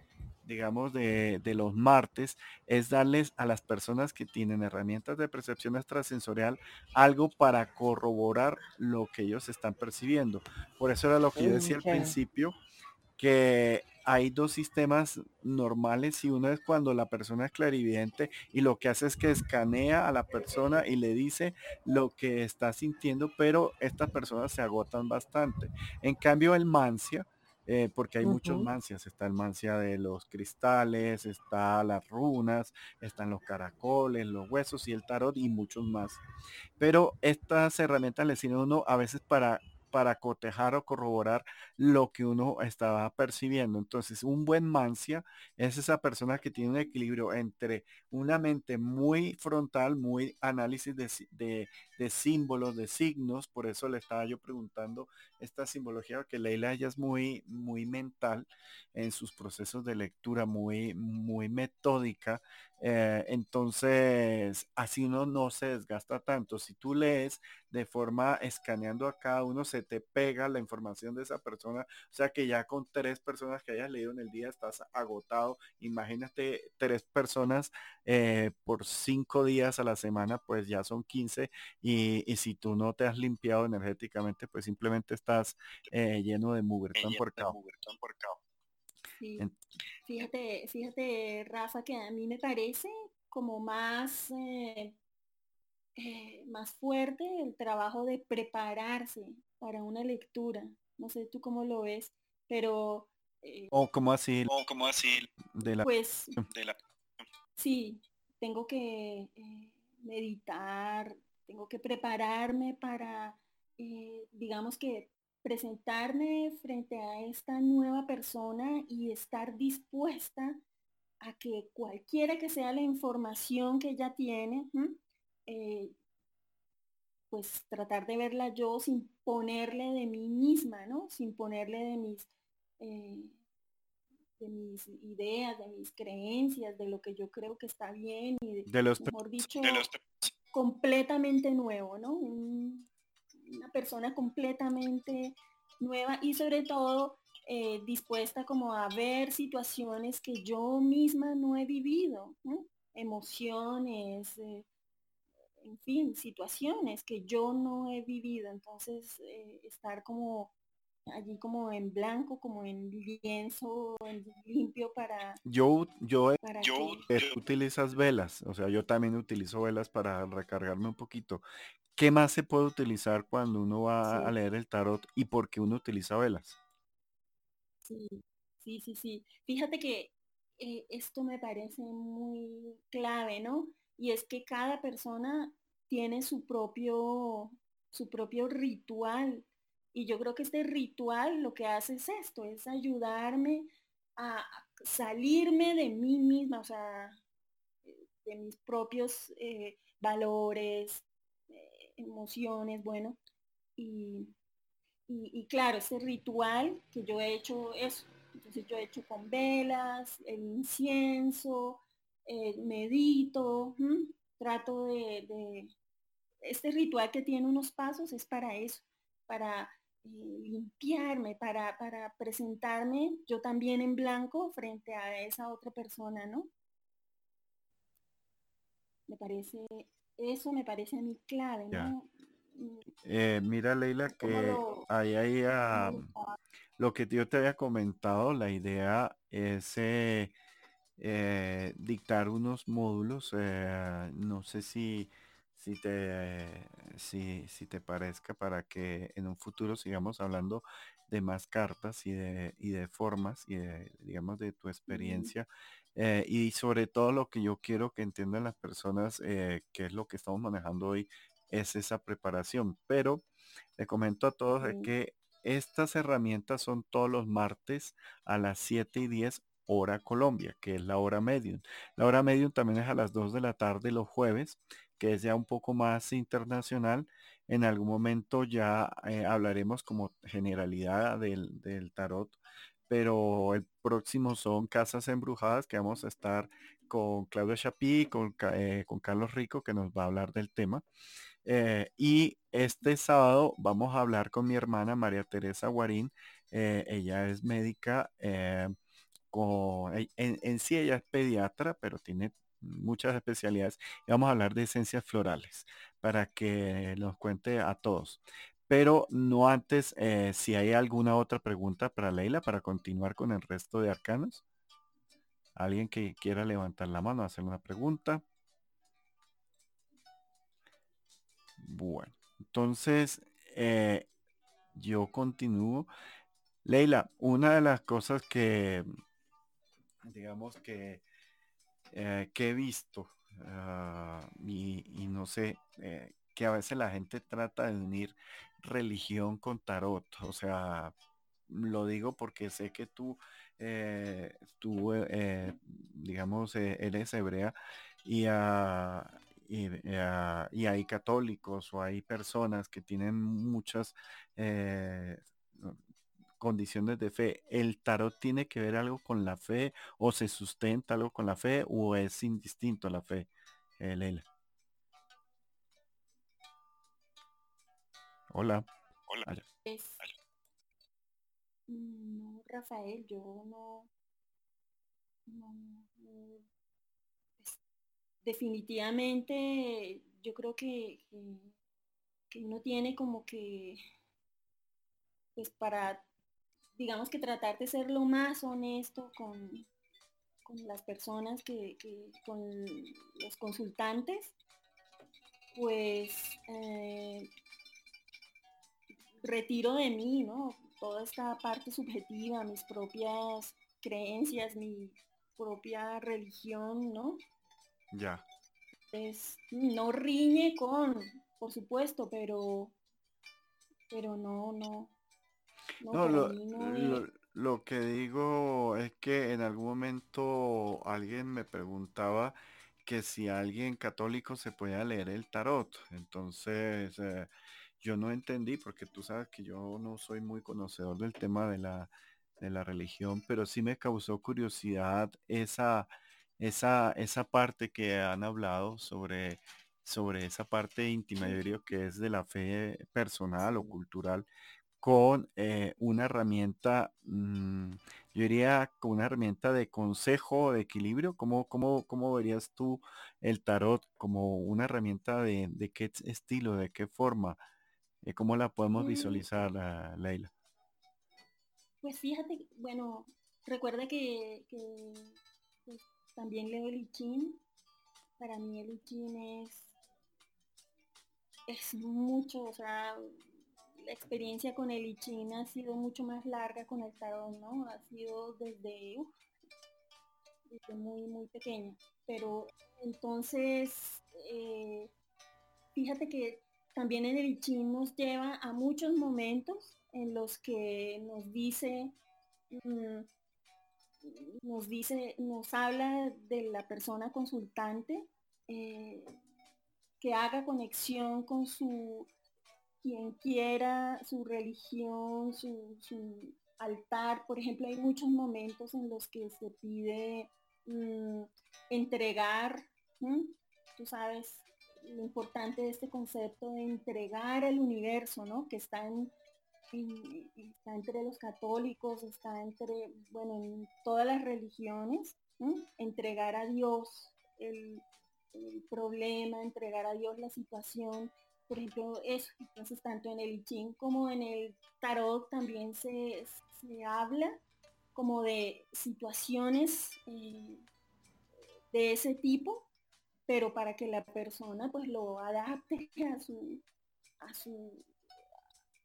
digamos, de, los martes, es darles a las personas que tienen herramientas de percepción extrasensorial algo para corroborar lo que ellos están percibiendo. Por eso era lo que yo decía al principio, que hay dos sistemas normales y uno es cuando la persona es clarividente y lo que hace es que escanea a la persona y le dice lo que está sintiendo, pero estas personas se agotan bastante. En cambio, el mancia, eh, porque hay muchos mancias. Está el mancia de los cristales, está las runas, están los caracoles, los huesos y el tarot y muchos más. Pero estas herramientas le sirven a uno a veces para para cotejar o corroborar lo que uno estaba percibiendo. Entonces, un buen mancia es esa persona que tiene un equilibrio entre una mente muy frontal, muy análisis de, símbolos, de signos. Por eso le estaba yo preguntando esta simbología, que Leila ella es muy, muy mental en sus procesos de lectura, muy, muy metódica. Eh, entonces, así uno no se desgasta tanto. Si tú lees de forma escaneando a cada uno, se te pega la información de esa persona. O sea que ya con tres personas que hayas leído en el día estás agotado. Imagínate tres personas eh, por cinco días a la semana, pues ya son 15. Y, si tú no te has limpiado energéticamente, pues simplemente estás eh, lleno de mugre, por Fíjate, fíjate, Rafa, que a mí me parece como más, eh, eh, más fuerte el trabajo de prepararse para una lectura. No sé tú cómo lo ves, pero... Eh, o como así. O como así. De la... Pues... Sí, tengo que meditar, tengo que prepararme para, digamos que presentarme frente a esta nueva persona y estar dispuesta a que cualquiera que sea la información que ella tiene, eh, pues tratar de verla yo sin ponerle de mí misma, ¿no? Sin ponerle de mis, eh, de mis ideas, de mis creencias, de lo que yo creo que está bien y de, los mejor dicho, completamente nuevo, ¿no? Una persona completamente nueva y sobre todo eh, dispuesta como a ver situaciones que yo misma no he vivido, emociones, eh, en fin, situaciones que yo no he vivido. Entonces, eh, estar como allí como en blanco, como en lienzo, en limpio para... Yo, yo, yo, utilizas velas, o sea, yo también utilizo velas para recargarme un poquito. ¿Qué más se puede utilizar cuando uno va a leer el tarot y por qué uno utiliza velas? Sí, sí, sí, sí. Fíjate que eh, esto me parece muy clave, ¿no? Y es que cada persona tiene su propio, su propio ritual. Y yo creo que este ritual lo que hace es esto, es ayudarme a salirme de mí misma, o sea, de mis propios eh, valores, eh, emociones, bueno, y, y, claro, ese ritual que yo he hecho eso, entonces yo he hecho con velas, el incienso, eh, medito, trato de, este ritual que tiene unos pasos es para eso, para limpiarme, para, para presentarme yo también en blanco frente a esa otra persona, ¿no? Me parece, eso me parece a mí clave, ¿no? Eh, mira, Leila, que ahí hay lo que yo te había comentado, la idea es eh, eh, dictar unos módulos, no sé si si te, si, si te parezca para que en un futuro sigamos hablando de más cartas y de, y de formas y de, digamos, de tu experiencia. Eh, y sobre todo lo que yo quiero que entiendan las personas, eh, que es lo que estamos manejando hoy, es esa preparación. Pero le comento a todos que estas herramientas son todos los martes a las 7 y 10 hora Colombia, que es la hora medium. La hora medium también es a las 2 de la tarde los jueves que es ya un poco más internacional. En algún momento ya eh, hablaremos como generalidad del, tarot, pero el próximo son Casas Embrujadas, que vamos a estar con Claudia Chapí, con, eh, con Carlos Rico, que nos va a hablar del tema. Eh, y este sábado vamos a hablar con mi hermana María Teresa Guarín. ella es médica. con, en, en, sí ella es pediatra, pero tiene muchas especialidades y vamos a hablar de esencias florales para que nos cuente a todos. Pero no antes, eh, si hay alguna otra pregunta para Leila para continuar con el resto de arcanos. Alguien que quiera levantar la mano, hacer una pregunta. Bueno, entonces eh, yo continúo. Leila, una de las cosas que, digamos que eh, que he visto ah, y, no sé, eh, que a veces la gente trata de unir religión con tarot. O sea, lo digo porque sé que tú, eh, tú digamos, eres hebrea y, y, y, hay católicos o hay personas que tienen muchas condiciones de fe, ¿el tarot tiene que ver algo con la fe o se sustenta algo con la fe o es indistinto la fe, eh, Leila? Hola. Hola. No, Rafael, yo no, definitivamente yo creo que, que uno tiene como que pues para digamos que tratar de ser lo más honesto con, con las personas que, con los consultantes, pues eh, retiro de mí, ¿no? Toda esta parte subjetiva, mis propias creencias, mi propia religión, ¿no? Ya. Es, no riñe con, por supuesto, pero, pero no, no, no, lo, que digo es que en algún momento alguien me preguntaba que si alguien católico se podía leer el tarot. Entonces, eh, yo no entendí porque tú sabes que yo no soy muy conocedor del tema de la, de la religión, pero sí me causó curiosidad esa, esa, esa parte que han hablado sobre, sobre esa parte íntima, que es de la fe personal o cultural con eh, una herramienta, mm, yo diría con una herramienta de consejo, de equilibrio. ¿Cómo, cómo, cómo verías tú el tarot como una herramienta de, de qué estilo, de qué forma? Eh, ¿Cómo la podemos mm. visualizar, Leila? Pues fíjate, bueno, recuerda que, pues, también leo el I Para mí el I es, es mucho, o sea, la experiencia con el I ha sido mucho más larga con el tarot, ¿no? Ha sido desde, desde muy, muy pequeña. Pero entonces, eh, fíjate que también en el I nos lleva a muchos momentos en los que nos dice, mm, nos dice, nos habla de la persona consultante eh, que haga conexión con su quien quiera, su religión, su, altar. Por ejemplo, hay muchos momentos en los que se pide mm, entregar, tú sabes, lo importante de este concepto de entregar el universo, ¿no? Que está en, entre los católicos, está entre, bueno, en todas las religiones, entregar a Dios el, problema, entregar a Dios la situación, por ejemplo, eso, entonces tanto en el Ching como en el tarot también se, habla como de situaciones eh, de ese tipo, pero para que la persona pues lo adapte [LAUGHS] a su, a su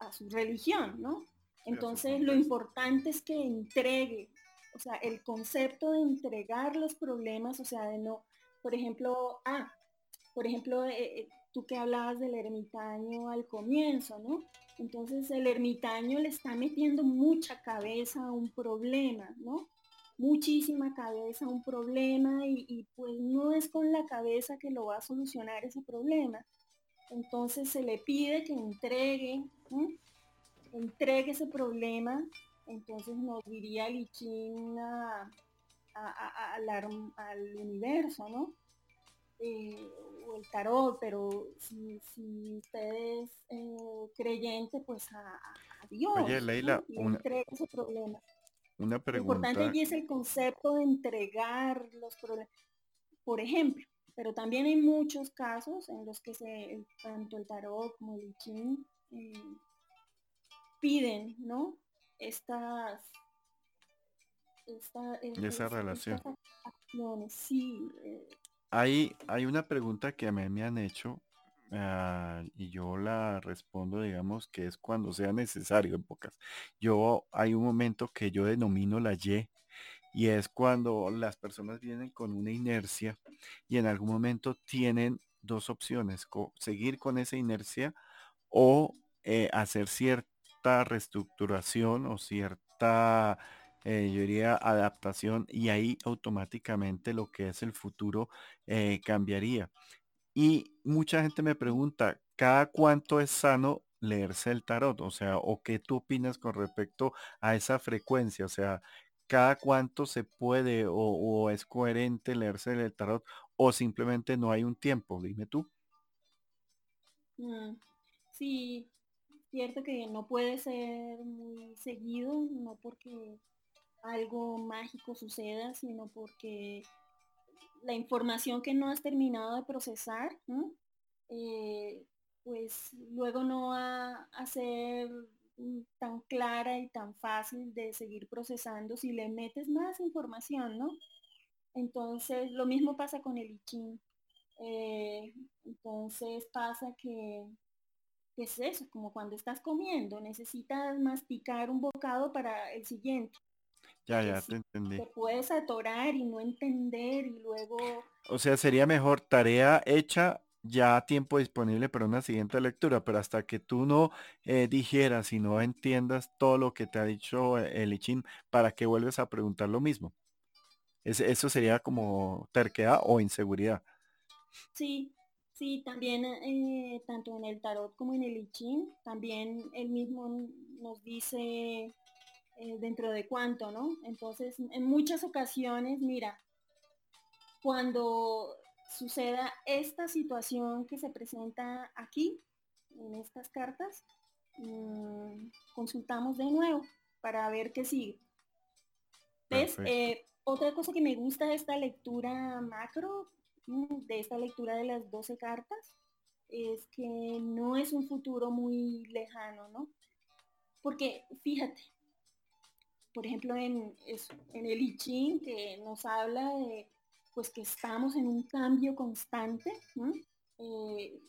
a su religión, ¿no? Entonces lo importante es que entregue, o sea, el concepto de entregar los problemas, o sea, de no, por ejemplo, ah, por ejemplo, eh, eh, tú que hablabas del ermitaño al comienzo, ¿no? Entonces el ermitaño le está metiendo mucha cabeza a un problema, ¿no? Muchísima cabeza a un problema y, pues no es con la cabeza que lo va a solucionar ese problema, entonces se le pide que entregue, entregue ese problema, entonces nos diría Lichin al, universo, ¿no? Eh, o el tarot, pero si, si usted es eh, creyente, pues a, Dios. Oye, Leila, una, ese problema. Una pregunta. Lo importante allí es el concepto de entregar los problemas. Por ejemplo, pero también hay muchos casos en los que se, tanto el tarot como el I eh, piden, ¿no? Estas, esta, eh, esa relación. sí. Eh. Hay, hay una pregunta que a mí me han hecho ah, y yo la respondo, digamos, que es cuando sea necesario en pocas. Yo hay un momento que yo denomino la Y y es cuando las personas vienen con una inercia y en algún momento tienen dos opciones, seguir con esa inercia o eh, hacer cierta reestructuración o cierta, eh, yo diría, adaptación y ahí automáticamente lo que es el futuro eh, cambiaría. Y mucha gente me pregunta, ¿cada cuánto es sano leerse el tarot? O sea, ¿o qué tú opinas con respecto a esa frecuencia? O sea, cada cuánto se puede o, es coherente leerse el tarot o simplemente no hay un tiempo, dime tú. Mm, sí, cierto que no puede ser muy seguido, no porque algo mágico suceda, sino porque la información que no has terminado de procesar, eh, pues luego no va a ser tan clara y tan fácil de seguir procesando si le metes más información, ¿no? Entonces, lo mismo pasa con el I eh, entonces pasa que, es eso, como cuando estás comiendo, necesitas masticar un bocado para el siguiente. Ya, ya, te entendí. Te puedes atorar y no entender y luego... O sea, sería mejor tarea hecha ya tiempo disponible para una siguiente lectura, pero hasta que tú no eh, dijeras y no entiendas todo lo que te ha dicho eh, el ICHIN, ¿para que vuelves a preguntar lo mismo? eso sería como terquedad o inseguridad. Sí, sí, también eh, tanto en el tarot como en el ICHIN, también él mismo nos dice dentro de cuánto, ¿no? Entonces, en muchas ocasiones, mira, cuando suceda esta situación que se presenta aquí, en estas cartas, mm, consultamos de nuevo para ver qué sigue. ¿Ves? Eh, otra cosa que me gusta de esta lectura macro, mm, de esta lectura de las 12 cartas, es que no es un futuro muy lejano, ¿no? Porque fíjate, por ejemplo, en, en el I Ching, que nos habla de pues que estamos en un cambio constante. Eh,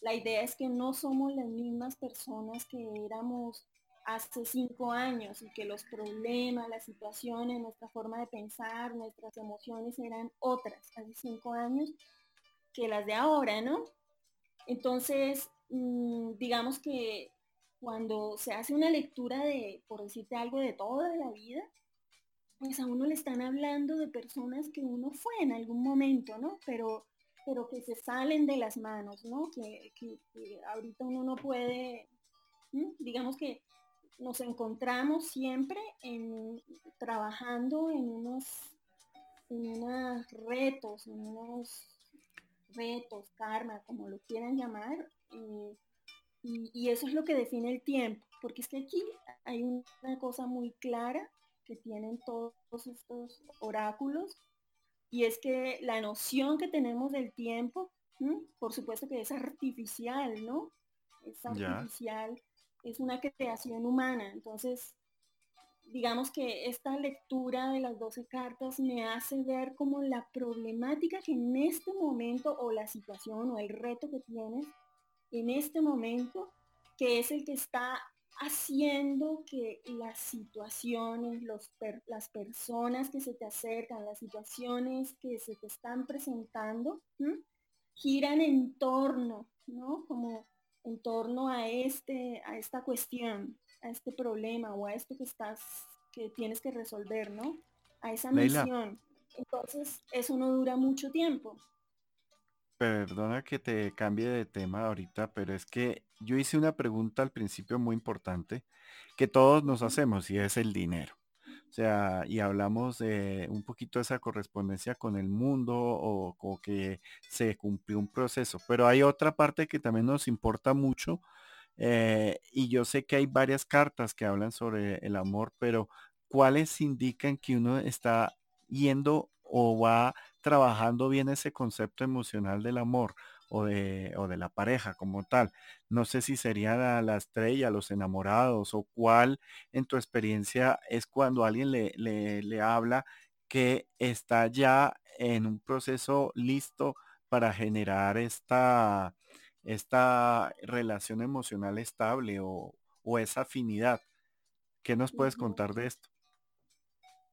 la idea es que no somos las mismas personas que éramos hace cinco años y que los problemas, las situaciones, nuestra forma de pensar, nuestras emociones eran otras hace cinco años que las de ahora, ¿no? Entonces, mm, digamos que cuando se hace una lectura de, por decirte algo, de toda la vida, pues a uno le están hablando de personas que uno fue en algún momento, ¿no? Pero, pero que se salen de las manos, ¿no? Que, ahorita uno no puede, digamos que nos encontramos siempre en, trabajando en unos, en unos retos, en unos retos, karma, como lo quieran llamar, y, eso es lo que define el tiempo, porque es que aquí hay una cosa muy clara que tienen todos estos oráculos, y es que la noción que tenemos del tiempo, por supuesto que es artificial, ¿no? Es artificial, es una creación humana, entonces digamos que esta lectura de las 12 cartas me hace ver como la problemática que en este momento o la situación o el reto que tienes en este momento, que es el que está haciendo que las situaciones, los las personas que se te acercan, las situaciones que se te están presentando, giran en torno, ¿no? Como en torno a, este, a esta cuestión, a este problema o a esto que estás, que tienes que resolver, ¿no? A esa misión. Entonces, eso no dura mucho tiempo. Perdona que te cambie de tema ahorita, pero es que yo hice una pregunta al principio muy importante que todos nos hacemos y es el dinero. O sea, y hablamos de un poquito de esa correspondencia con el mundo o, que se cumplió un proceso. Pero hay otra parte que también nos importa mucho eh, y yo sé que hay varias cartas que hablan sobre el amor, pero ¿cuáles indican que uno está yendo o va trabajando bien ese concepto emocional del amor o de, o de la pareja como tal. No sé si sería la, estrella, los enamorados o cuál en tu experiencia es cuando alguien le, le, habla que está ya en un proceso listo para generar esta, esta relación emocional estable o, o esa afinidad. ¿Qué nos puedes contar de esto?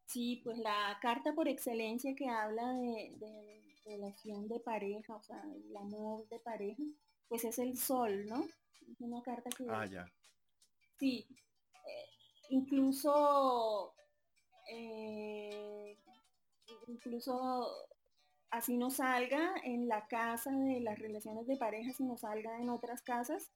Sí, pues la carta por excelencia que habla de, relación de pareja, o sea, el amor de pareja, pues es el sol, ¿no? Es una carta que... Ah, ya. Sí, eh, incluso, eh, incluso así no salga en la casa de las relaciones de pareja, si no salga en otras casas,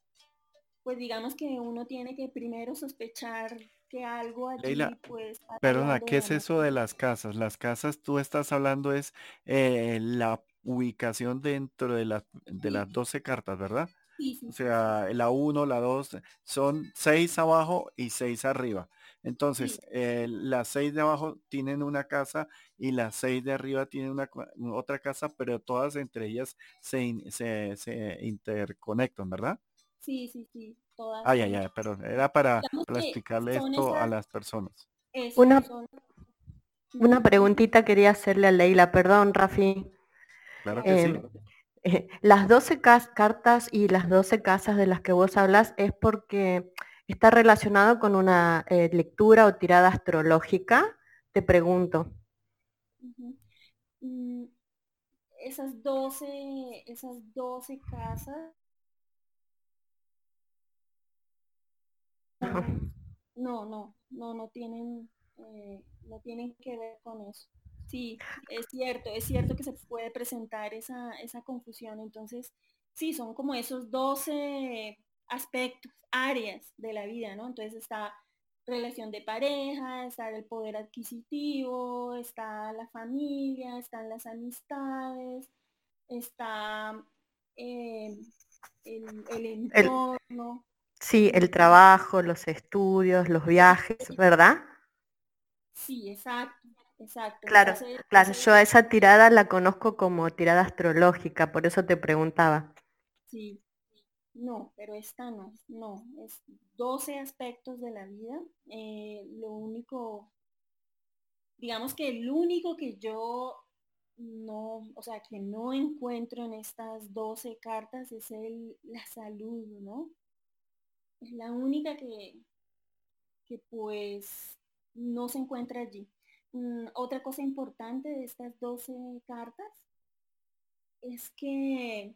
pues digamos que uno tiene que primero sospechar que algo allí pues perdona, ¿qué es eso de las casas? Las casas tú estás hablando es eh, la ubicación dentro de, las de las 12 cartas, ¿verdad? Sí, sí. O sea, la 1, la 2, son 6 abajo y 6 arriba. Entonces, eh, las 6 de abajo tienen una casa y las 6 de arriba tienen una otra casa, pero todas entre ellas se, se, se interconectan, ¿verdad? Sí, sí, sí. Todas. Ay, ay, ay, pero era para, explicarle esto a las personas. una, una preguntita quería hacerle a Leila, perdón, Rafi. Claro que sí. Eh, las 12 cartas y las 12 casas de las que vos hablas es porque está relacionado con una eh, lectura o tirada astrológica. Te pregunto. Mm, esas 12, esas 12 casas No, no, no, no tienen, eh, no tienen que ver con eso. Sí, es cierto, es cierto que se puede presentar esa, esa confusión. Entonces, sí, son como esos 12 aspectos, áreas de la vida, ¿no? Entonces está relación de pareja, está el poder adquisitivo, está la familia, están las amistades, está eh, el, entorno. Sí, el trabajo, los estudios, los viajes, ¿verdad? Sí, exacto, exacto. Claro, claro, yo a esa tirada la conozco como tirada astrológica, por eso te preguntaba. Sí, no, pero esta no, no, es 12 aspectos de la vida. Eh, lo único, digamos que el único que yo no, o sea, que no encuentro en estas 12 cartas es el, la salud, ¿no? Es la única que, que pues no se encuentra allí. Mm, otra cosa importante de estas 12 cartas es que,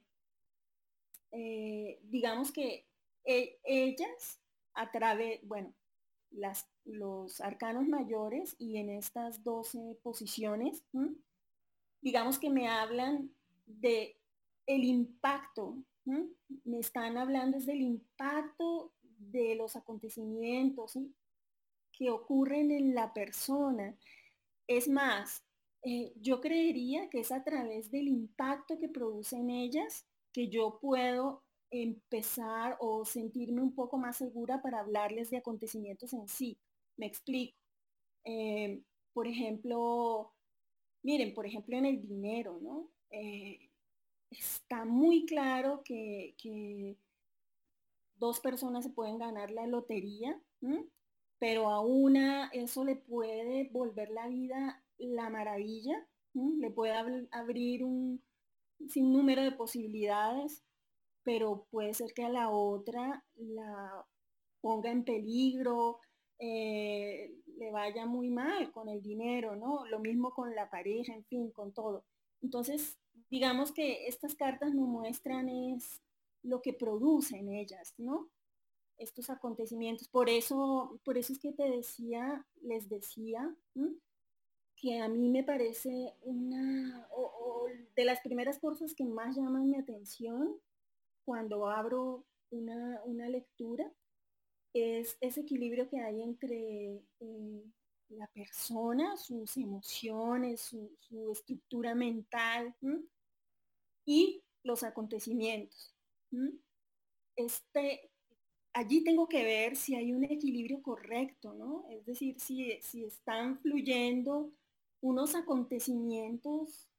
eh, digamos que e, ellas, a través, bueno, las, los arcanos mayores y en estas 12 posiciones, digamos que me hablan de el impacto, me están hablando es del impacto de los acontecimientos que ocurren en la persona. Es más, eh, yo creería que es a través del impacto que producen ellas que yo puedo empezar o sentirme un poco más segura para hablarles de acontecimientos en sí. Me explico. Eh, por ejemplo, miren, por ejemplo en el dinero, ¿no? Eh, está muy claro que, dos personas se pueden ganar la lotería, pero a una eso le puede volver la vida la maravilla, le puede abrir un sinnúmero de posibilidades pero puede ser que a la otra la ponga en peligro, eh, le vaya muy mal con el dinero, ¿no? Lo mismo con la pareja, en fin, con todo. Entonces, digamos que estas cartas nos muestran es lo que producen ellas, ¿no? Estos acontecimientos. Por eso, por eso es que te decía, les decía, que a mí me parece una de las primeras cosas que más llaman mi atención cuando abro una, lectura es ese equilibrio que hay entre eh, la persona, sus emociones, su, estructura mental y los acontecimientos. Este, allí tengo que ver si hay un equilibrio correcto, ¿no? Es decir, si, si están fluyendo unos acontecimientos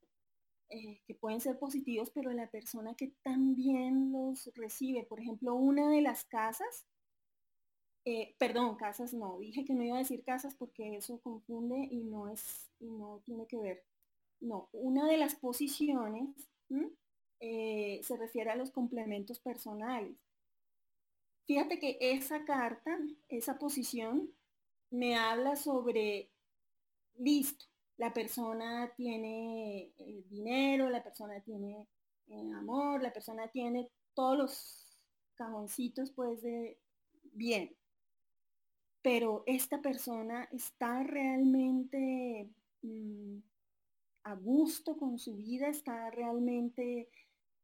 eh, que pueden ser positivos, pero la persona que también los recibe, por ejemplo, una de las casas, eh, perdón, casas no, dije que no iba a decir casas porque eso confunde y no es, y no tiene que ver. No, una de las posiciones eh, se refiere a los complementos personales. Fíjate que esa carta, esa posición, me habla sobre, listo, la persona tiene eh, dinero, la persona tiene eh, amor, la persona tiene todos los cajoncitos pues de bien. Pero esta persona está realmente mm, a gusto con su vida, está realmente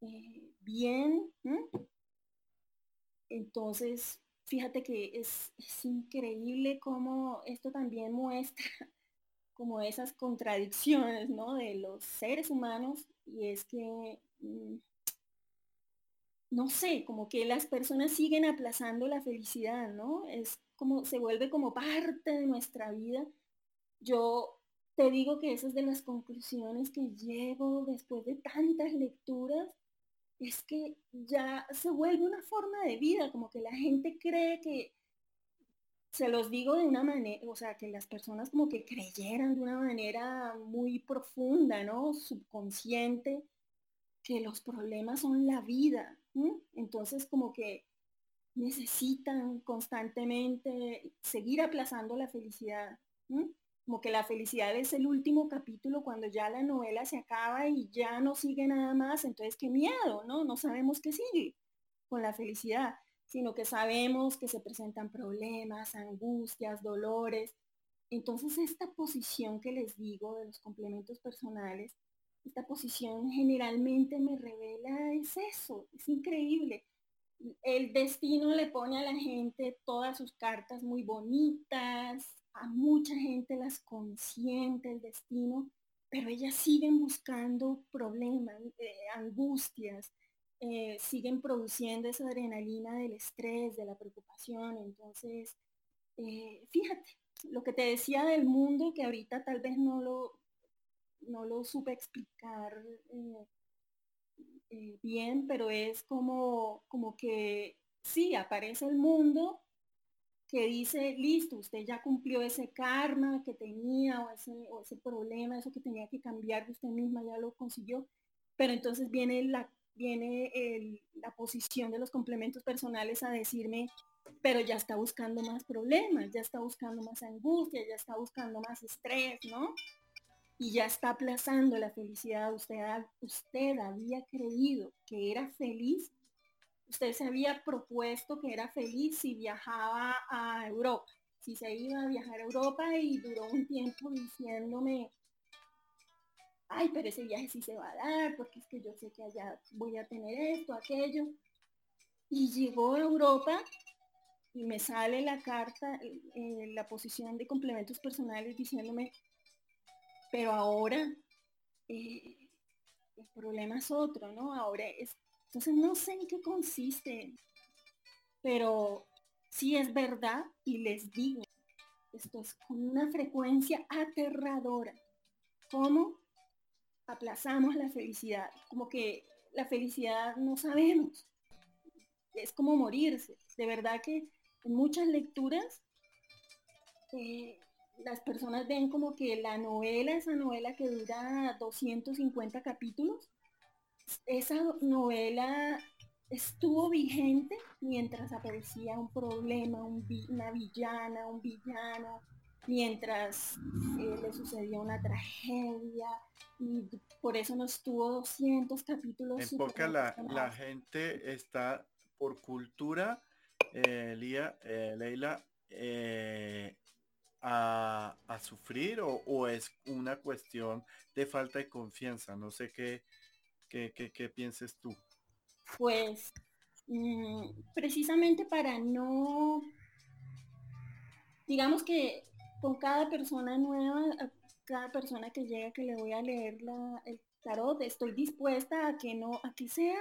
eh, bien. Entonces, fíjate que es, es increíble cómo esto también muestra [LAUGHS] como esas contradicciones, ¿no? De los seres humanos y es que, mm, no sé, como que las personas siguen aplazando la felicidad, ¿no? Es como, se vuelve como parte de nuestra vida. Yo te digo que esas de las conclusiones que llevo después de tantas lecturas, es que ya se vuelve una forma de vida, como que la gente cree que se los digo de una manera, o sea, que las personas como que creyeran de una manera muy profunda, ¿no? Subconsciente, que los problemas son la vida. Entonces como que necesitan constantemente seguir aplazando la felicidad. Como que la felicidad es el último capítulo cuando ya la novela se acaba y ya no sigue nada más. Entonces qué miedo, ¿no? No sabemos qué sigue con la felicidad sino que sabemos que se presentan problemas, angustias, dolores. Entonces esta posición que les digo de los complementos personales, esta posición generalmente me revela es eso, es increíble. El destino le pone a la gente todas sus cartas muy bonitas, a mucha gente las consiente el destino, pero ellas siguen buscando problemas, eh, angustias, eh, siguen produciendo esa adrenalina del estrés, de la preocupación. Entonces, eh, fíjate, lo que te decía del mundo, que ahorita tal vez no lo, no lo supe explicar bien, pero es como, como que sí, aparece el mundo que dice, listo, usted ya cumplió ese karma que tenía o ese, o ese problema, eso que tenía que cambiar de usted misma, ya lo consiguió, pero entonces viene la viene la posición de los complementos personales a decirme, pero ya está buscando más problemas, ya está buscando más angustia, ya está buscando más estrés, ¿no? Y ya está aplazando la felicidad. Usted, usted había creído que era feliz, usted se había propuesto que era feliz si viajaba a Europa, si se iba a viajar a Europa y duró un tiempo diciéndome, ay, pero ese viaje sí se va a dar, porque es que yo sé que allá voy a tener esto, aquello. Y llegó a Europa y me sale la carta, eh, la posición de complementos personales diciéndome, pero ahora eh, el problema es otro, ¿no? Ahora es, entonces no sé en qué consiste, pero sí es verdad y les digo, esto es con una frecuencia aterradora. ¿Cómo aplazamos la felicidad? Como que la felicidad no sabemos. Es como morirse. De verdad que en muchas lecturas eh, las personas ven como que la novela, esa novela que dura 250 capítulos, esa novela estuvo vigente mientras aparecía un problema, una villana, un villano, mientras eh, le sucedía una tragedia y por eso no estuvo 200 capítulos. En poca la, gente está por cultura, eh, Lía, eh, Leila, eh, a, sufrir o, es una cuestión de falta de confianza. No sé qué, qué, qué, pienses tú. Pues mm, precisamente para no, digamos que con cada persona nueva, cada persona que llega que le voy a leer la, el tarot, estoy dispuesta a que no, a que sea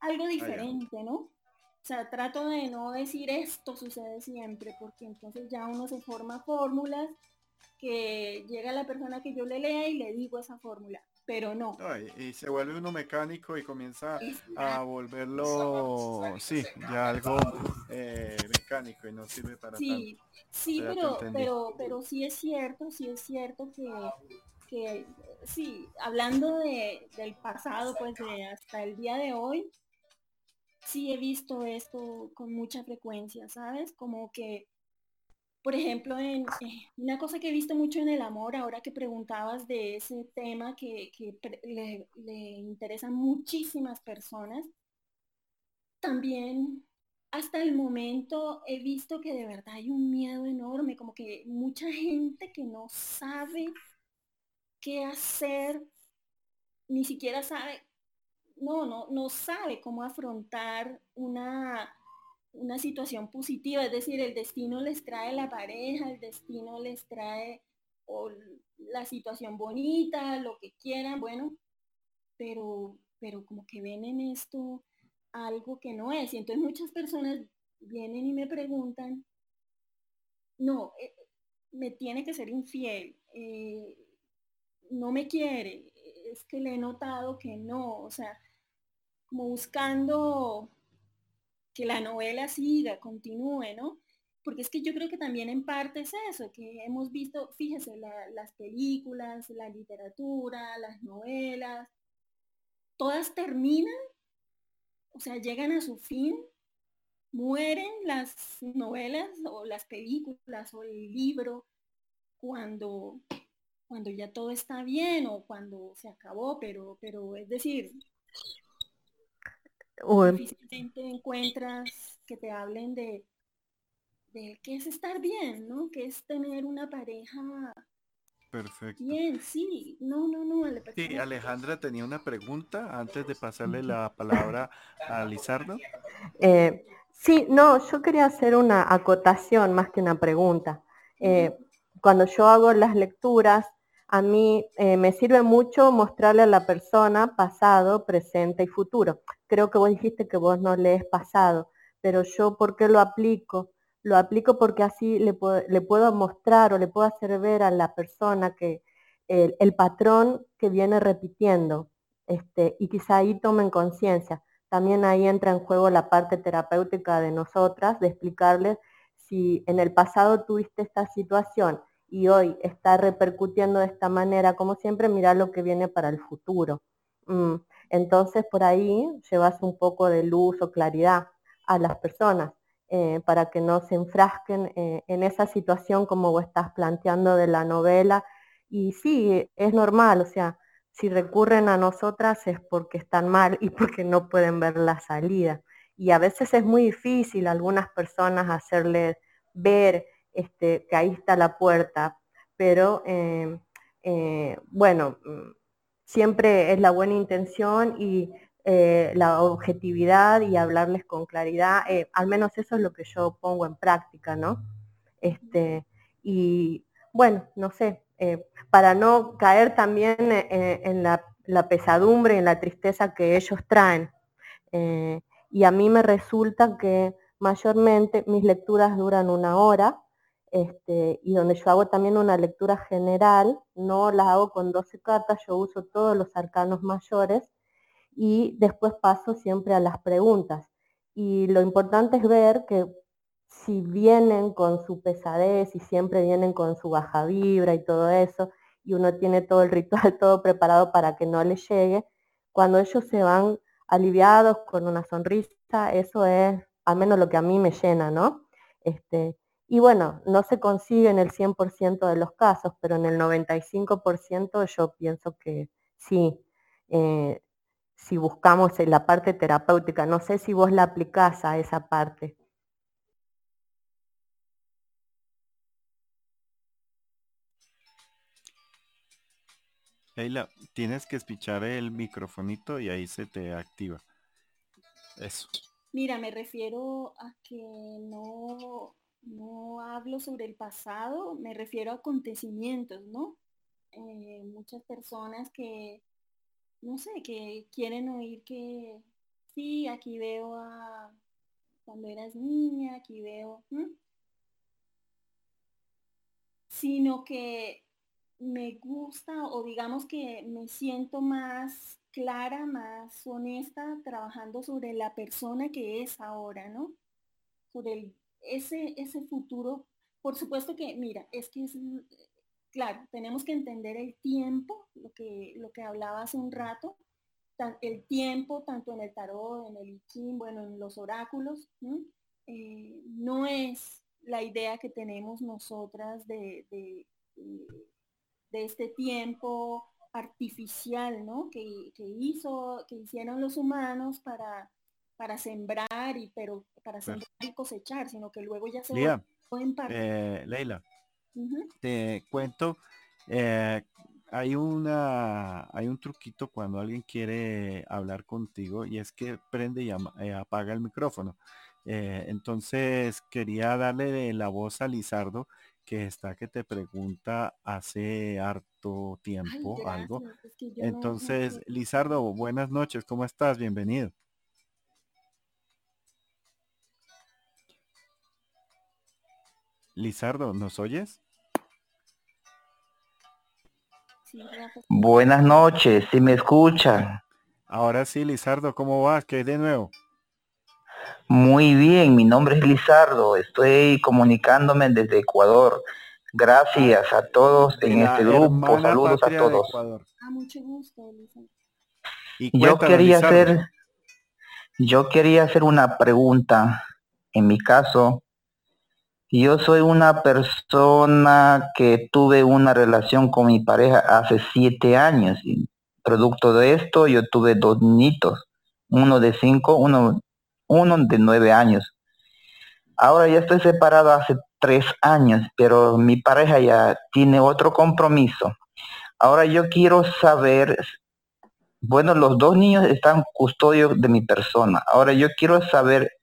algo ah, diferente, ¿no? O sea, trato de no decir esto sucede siempre, porque entonces ya uno se forma fórmulas que llega la persona que yo le lea y le digo esa fórmula, pero no. y, se vuelve uno mecánico y comienza a volverlo, sí, ya algo eh, mecánico y no sirve para sí, Sí, pero, pero, pero sí es cierto, sí es cierto que, que sí, hablando de, del pasado, pues de hasta el día de hoy, sí he visto esto con mucha frecuencia, ¿sabes? Como que, por ejemplo, en eh, una cosa que he visto mucho en el amor, ahora que preguntabas de ese tema que, le, le interesan muchísimas personas, también hasta el momento he visto que de verdad hay un miedo enorme, como que mucha gente que no sabe qué hacer, ni siquiera sabe no, no, no sabe cómo afrontar una, una situación positiva, es decir, el destino les trae la pareja, el destino les trae la situación bonita, lo que quieran, bueno, pero, pero como que ven en esto algo que no es. Y entonces muchas personas vienen y me preguntan, no, eh, me tiene que ser infiel, eh, no me quiere, es que le he notado que no, o sea, como buscando que la novela siga, continúe, ¿no? Porque es que yo creo que también en parte es eso, que hemos visto, fíjese, las películas, la literatura, las novelas, todas terminan, o sea, llegan a su fin, mueren las novelas o las películas o el libro cuando, cuando ya todo está bien o cuando se acabó, pero, pero es decir, difícilmente encuentras que te hablen de, de qué es estar bien, ¿no? Que es tener una pareja Perfecto. Bien, sí, no, no, no. Sí, Alejandra tenía una pregunta antes de pasarle la palabra a Lizardo. Eh, sí, no, yo quería hacer una acotación más que una pregunta. Eh, cuando yo hago las lecturas, a mí eh, me sirve mucho mostrarle a la persona pasado, presente y futuro. Creo que vos dijiste que vos no lees pasado, pero yo, ¿por qué lo aplico? Lo aplico porque así le puedo, mostrar o le puedo hacer ver a la persona que el, patrón que viene repitiendo este, y quizá ahí tomen conciencia. También ahí entra en juego la parte terapéutica de nosotras, de explicarles si en el pasado tuviste esta situación y hoy está repercutiendo de esta manera, como siempre, mira lo que viene para el futuro. Mm, entonces, por ahí llevas un poco de luz o claridad a las personas eh, para que no se enfrasquen eh, en esa situación como vos estás planteando de la novela. Y sí, es normal, o sea, si recurren a nosotras es porque están mal y porque no pueden ver la salida. Y a veces es muy difícil a algunas personas hacerles ver este, que ahí está la puerta, pero eh, eh, bueno, mm, siempre es la buena intención y eh, la objetividad y hablarles con claridad, al menos eso es lo que yo pongo en práctica, ¿no? Este, y bueno, no sé, para no caer también en la, la, pesadumbre, en la tristeza que ellos traen. y a mí me resulta que mayormente mis lecturas duran una hora, este, y donde yo hago también una lectura general, no la hago con 12 cartas, yo uso todos los arcanos mayores y después paso siempre a las preguntas. Y lo importante es ver que si vienen con su pesadez y siempre vienen con su baja vibra y todo eso, y uno tiene todo el ritual [LAUGHS] todo preparado para que no les llegue, cuando ellos se van aliviados con una sonrisa, eso es al menos lo que a mí me llena, ¿no? Este, y bueno, no se consigue en el 100% de los casos, pero en el 95% yo pienso que sí, eh, si buscamos la parte terapéutica, no sé si vos la aplicás a esa parte. Leila, tienes que espichar el microfonito y ahí se te activa. Eso. Mira, me refiero a que no, no hablo sobre el pasado, me refiero a acontecimientos, ¿no? Eh, muchas personas que, no sé, que quieren oír que, sí, aquí veo a cuando eras niña, aquí veo, sino que me gusta o digamos que me siento más clara, más honesta, trabajando sobre la persona que es ahora, ¿no? Sobre el ese, ese futuro, por supuesto que, mira, es que es, claro, tenemos que entender el tiempo, lo que, lo que hablaba hace un rato, el tiempo, tanto en el tarot, en el I bueno, en los oráculos, eh, ¿no? es la idea que tenemos nosotras de, de, este tiempo artificial, ¿no? Que, que, hizo, que hicieron los humanos para, para sembrar y pero para sembrar y cosechar, sino que luego ya se va en parte. Eh, Leila, te cuento, eh, hay una hay un truquito cuando alguien quiere hablar contigo y es que prende y eh, apaga el micrófono. entonces quería darle la voz a Lizardo que está que te pregunta hace harto tiempo algo. entonces, Lizardo, buenas noches, ¿cómo estás? Bienvenido. Lizardo, ¿nos oyes? Buenas noches, si me escuchan. Ahora sí, Lizardo, ¿cómo vas? ¿Qué hay de nuevo? Muy bien, mi nombre es Lizardo, estoy comunicándome desde Ecuador. Gracias a todos en este grupo, saludos a todos. Ah, mucho gusto, yo quería hacer, yo quería hacer una pregunta. En mi caso, yo soy una persona que tuve una relación con mi pareja hace siete años. Y producto de esto, yo tuve dos niñitos, uno de cinco, uno, uno de nueve años. Ahora ya estoy separado hace tres años, pero mi pareja ya tiene otro compromiso. Ahora yo quiero saber, bueno, los dos niños están custodios de mi persona. Ahora yo quiero saber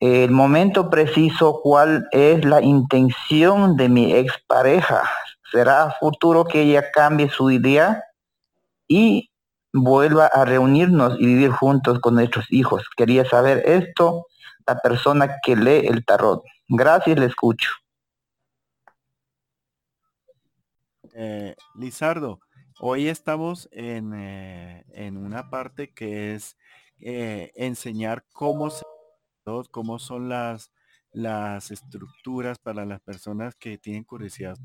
el momento preciso cuál es la intención de mi expareja. ¿Será futuro que ella cambie su idea y vuelva a reunirnos y vivir juntos con nuestros hijos? Quería saber esto, la persona que lee el tarot. Gracias, le escucho. Eh, Lizardo, hoy estamos en, eh, en, una parte que es eh, enseñar cómo se cómo son las, las estructuras para las personas que tienen curiosidad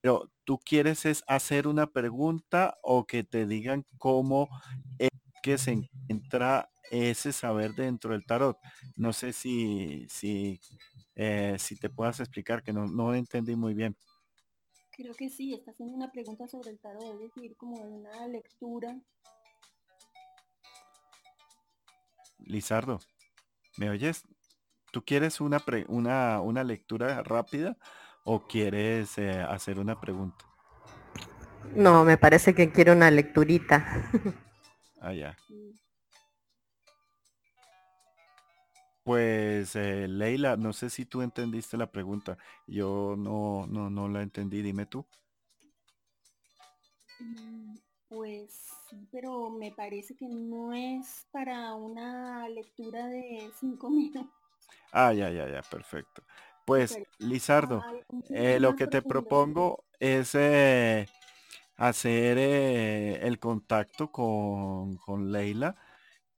Pero tú quieres es hacer una pregunta o que te digan cómo es que se encuentra ese saber dentro del tarot. No sé si, si, eh, si te puedas explicar, que no, no entendí muy bien. Creo que sí, está haciendo una pregunta sobre el tarot, es decir, como una lectura. Lizardo. ¿Me oyes? ¿Tú quieres una, una, una lectura rápida o quieres eh, hacer una pregunta? No, me parece que quiero una lecturita. [LAUGHS] ah, ya. Pues eh, Leila, no sé si tú entendiste la pregunta. Yo no, no, no la entendí. Dime tú. Mm, pues sí, pero me parece que no es para una lectura de cinco [LAUGHS] minutos. Ah, ya, ya, ya, perfecto. Pues, Lizardo, eh, lo que te propongo es eh, hacer eh, el contacto con, con Leila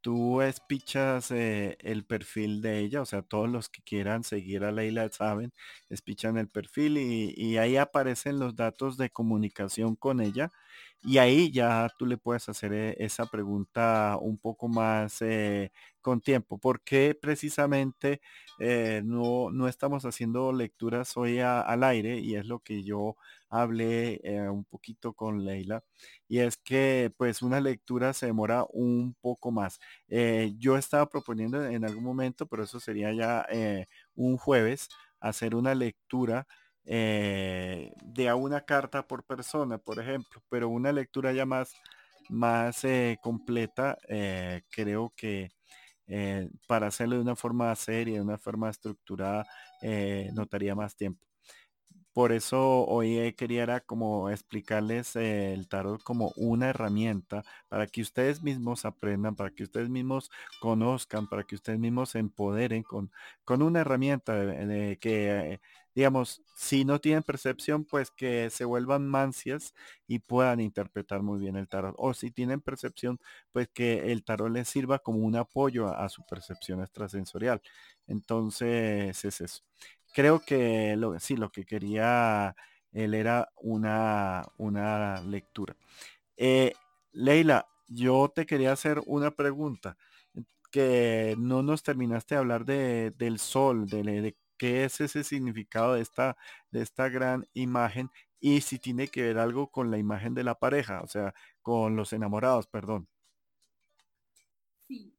tú espichas el perfil de ella, o sea, todos los que quieran seguir a Leila saben, espichan el perfil y, ahí aparecen los datos de comunicación con ella y ahí ya tú le puedes hacer eh, esa pregunta un poco más eh, con tiempo. ¿Por qué precisamente no, no, estamos haciendo lecturas hoy al aire? Y es lo que yo hablé un poquito con Leila y es que pues una lectura se demora un poco más. Eh, yo estaba proponiendo en algún momento, pero eso sería ya eh, un jueves, hacer una lectura eh, de a una carta por persona, por ejemplo, pero una lectura ya más, más completa, creo que para hacerlo de una forma seria, de una forma estructurada, notaría más tiempo. Por eso hoy quería como explicarles el tarot como una herramienta para que ustedes mismos aprendan, para que ustedes mismos conozcan, para que ustedes mismos se empoderen con, con una herramienta que, digamos, si no tienen percepción, pues que se vuelvan mancias y puedan interpretar muy bien el tarot. O si tienen percepción, pues que el tarot les sirva como un apoyo a su percepción extrasensorial. Entonces es eso creo que lo, sí, lo que quería él era una, una lectura. Eh, Leila, yo te quería hacer una pregunta que no nos terminaste de hablar de, del sol, de, de, qué es ese significado de esta, de esta gran imagen y si tiene que ver algo con la imagen de la pareja, o sea, con los enamorados, perdón. Sí.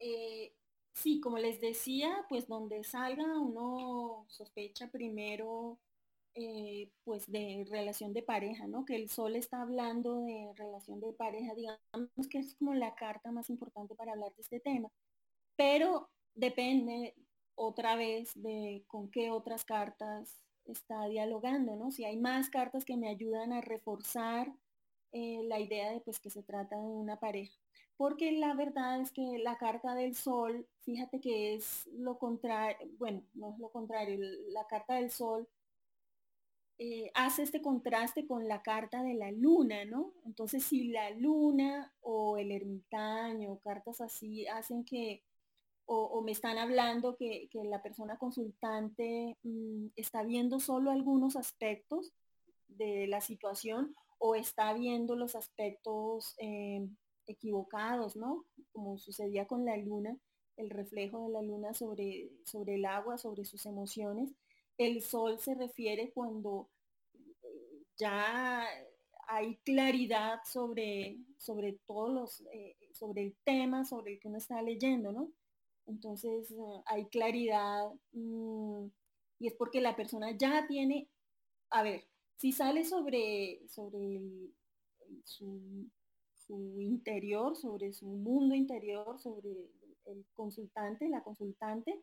Eh, Sí, como les decía, pues donde salga uno sospecha primero eh, pues de relación de pareja, ¿no? Que el sol está hablando de relación de pareja, digamos que es como la carta más importante para hablar de este tema, pero depende otra vez de con qué otras cartas está dialogando, ¿no? Si hay más cartas que me ayudan a reforzar eh, la idea de pues que se trata de una pareja porque la verdad es que la carta del sol, fíjate que es lo contrario, bueno, no es lo contrario, la carta del sol eh, hace este contraste con la carta de la luna, ¿no? Entonces, si la luna o el ermitaño, cartas así, hacen que, o, me están hablando que, la persona consultante mm, está viendo solo algunos aspectos de la situación o está viendo los aspectos eh, equivocados, ¿no? Como sucedía con la luna, el reflejo de la luna sobre, sobre el agua, sobre sus emociones. El sol se refiere cuando eh, ya hay claridad sobre, sobre todos los, eh, sobre el tema sobre el que uno está leyendo, ¿no? Entonces eh, hay claridad mm, y es porque la persona ya tiene, a ver, si sale sobre, sobre su su interior, sobre su mundo interior, sobre el consultante, la consultante,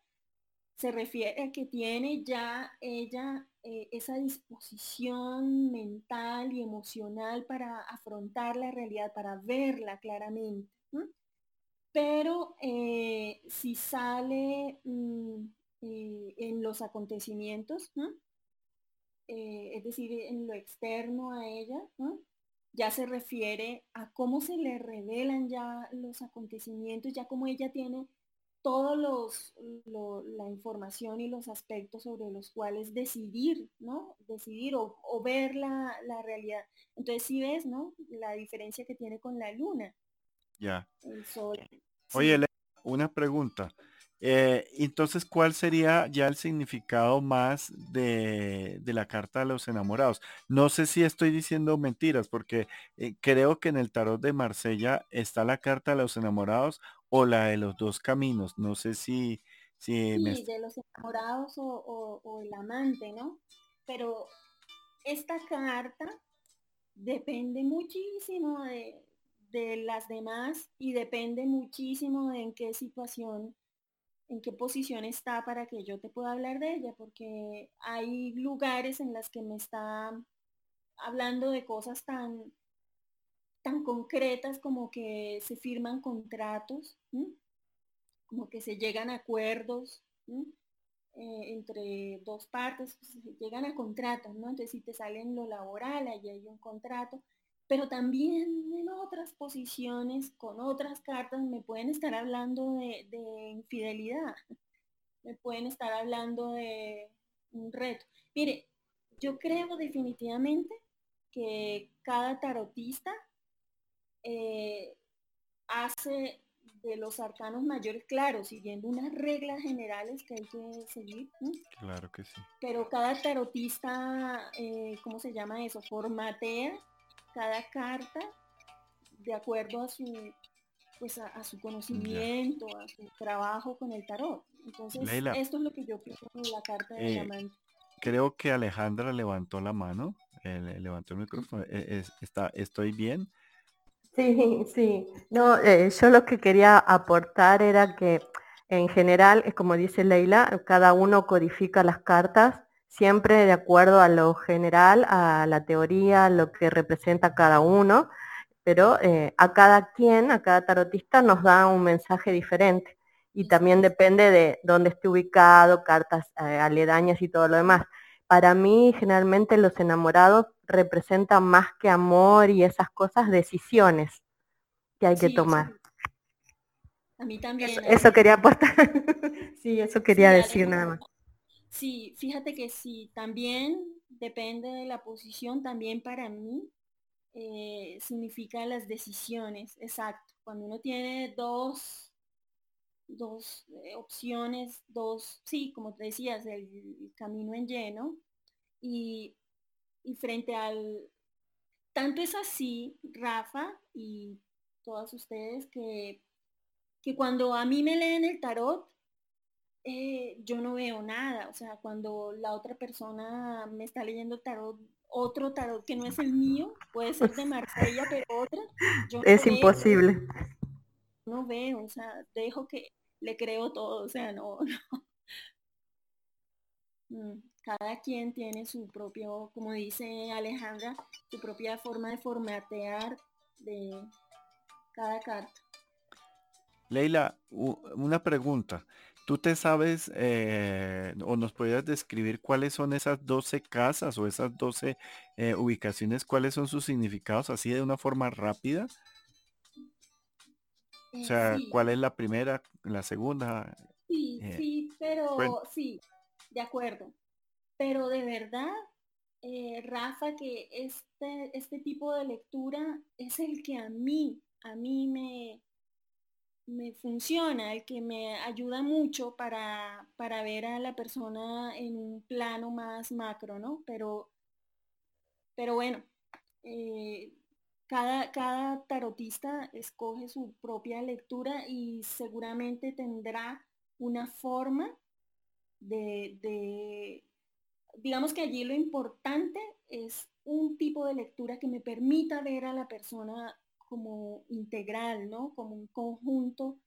se refiere a que tiene ya ella eh, esa disposición mental y emocional para afrontar la realidad, para verla claramente. Pero eh, si sale mm, eh, en los acontecimientos, es decir, en lo externo a ella, ya se refiere a cómo se le revelan ya los acontecimientos, ya como ella tiene todos los la información y los aspectos sobre los cuales decidir, ¿no? Decidir o, ver la, realidad. Entonces sí ves, ¿no? La diferencia que tiene con la luna. Ya. Oye, una pregunta. Eh, entonces, ¿cuál sería ya el significado más de, la carta de los enamorados? No sé si estoy diciendo mentiras, porque eh, creo que en el tarot de Marsella está la carta de los enamorados o la de los dos caminos. No sé si, Sí, de los enamorados o, el amante, ¿no? Pero esta carta depende muchísimo de, de, las demás y depende muchísimo de en qué situación, en qué posición está para que yo te pueda hablar de ella, porque hay lugares en las que me está hablando de cosas tan, tan concretas como que se firman contratos como que se llegan acuerdos eh, entre dos partes, pues, llegan a contratos, ¿no? Entonces si te salen lo laboral, ahí hay un contrato, pero también en otras posiciones, con otras cartas, me pueden estar hablando de, de infidelidad, me pueden estar hablando de un reto. Mire, yo creo definitivamente que cada tarotista eh, hace de los arcanos mayores, claro, siguiendo unas reglas generales que hay que seguir. Claro que sí. Pero cada tarotista, eh, ¿cómo se llama eso? Formatea cada carta de acuerdo a su pues a, su conocimiento, a su trabajo con el tarot. Entonces, esto es lo que yo pienso en la carta de eh, Creo que Alejandra levantó la mano, eh, levantó el micrófono. Eh, está, ¿Estoy bien? Sí, sí. No, eh, yo lo que quería aportar era que en general, es como dice Leila, cada uno codifica las cartas siempre de acuerdo a lo general, a la teoría, lo que representa cada uno, pero eh, a cada quien, a cada tarotista nos da un mensaje diferente y también depende de dónde esté ubicado, cartas eh, aledañas y todo lo demás. Para mí, generalmente los enamorados representan más que amor y esas cosas, decisiones que hay que tomar. A mí también. Eso, quería aportar. [LAUGHS] sí, eso quería decir nada más. Sí, fíjate que sí, también depende de la posición, también para mí eh, significa las decisiones, exacto. Cuando uno tiene dos dos eh, opciones, dos, sí, como te decías, el, camino en lleno. Y, frente al, tanto es así, Rafa y todas ustedes, que, que cuando a mí me leen el tarot, eh, yo no veo nada. O sea, cuando la otra persona me está leyendo el tarot, otro tarot que no es el mío, puede ser de Marsella, pero otra. es imposible. no veo, o sea, dejo que le creo todo, o sea, [LAUGHS] no, mm, Cada quien tiene su propio, como dice Alejandra, su propia forma de formatear de cada carta. Leila, una pregunta. ¿Tú te sabes eh, o nos podrías describir cuáles son esas 12 casas o esas 12 eh, ubicaciones? ¿Cuáles son sus significados así de una forma rápida? O eh, sea, ¿cuál es la primera, la segunda? Sí, sí, pero sí, de acuerdo. Pero de verdad, Rafa, que este, este tipo de lectura es el que a mí, a mí me, me funciona, el que me ayuda mucho para, para ver a la persona en un plano más macro, ¿no? Pero, pero bueno, cada, tarotista escoge su propia lectura y seguramente tendrá una forma de, digamos que allí lo importante es un tipo de lectura que me permita ver a la persona como integral, ¿no? Como un conjunto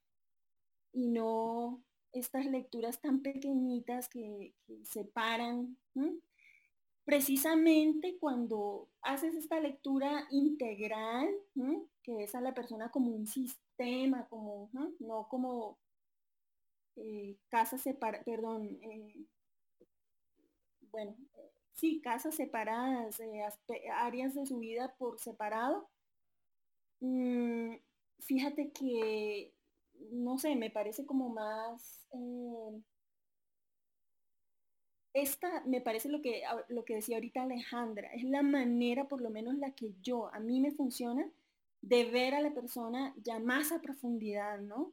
y no estas lecturas tan pequeñitas que, separan precisamente cuando haces esta lectura integral, que es a la persona como un sistema, como, no como eh, casas separadas, perdón, eh, bueno, eh, sí, casas separadas, áreas de su vida por separado. Mm, fíjate que, no sé, me parece como más esta me parece lo que, lo que decía ahorita Alejandra, es la manera, por lo menos la que yo, a mí me funciona, de ver a la persona ya más a profundidad, ¿no?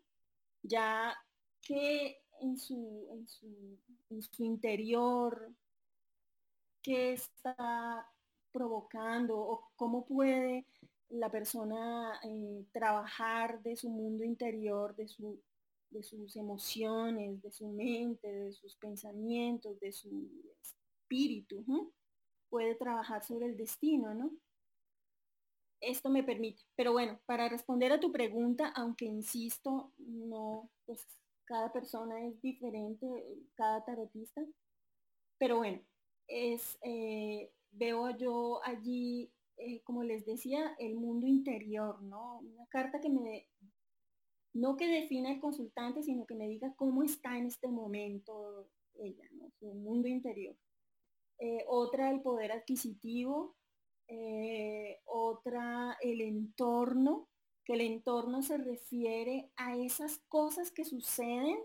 Ya que en su, en su, en su interior, qué está provocando o cómo puede la persona eh, trabajar de su mundo interior, de su de sus emociones, de su mente, de sus pensamientos, de su espíritu. Puede trabajar sobre el destino, ¿no? Esto me permite. Pero bueno, para responder a tu pregunta, aunque insisto, no, pues cada persona es diferente, cada tarotista. Pero bueno, es, eh, veo yo allí, eh, como les decía, el mundo interior, ¿no? Una carta que me no que defina el consultante, sino que me diga cómo está en este momento ella, su mundo interior. Eh, otra, el poder adquisitivo. Eh, otra, el entorno, que el entorno se refiere a esas cosas que suceden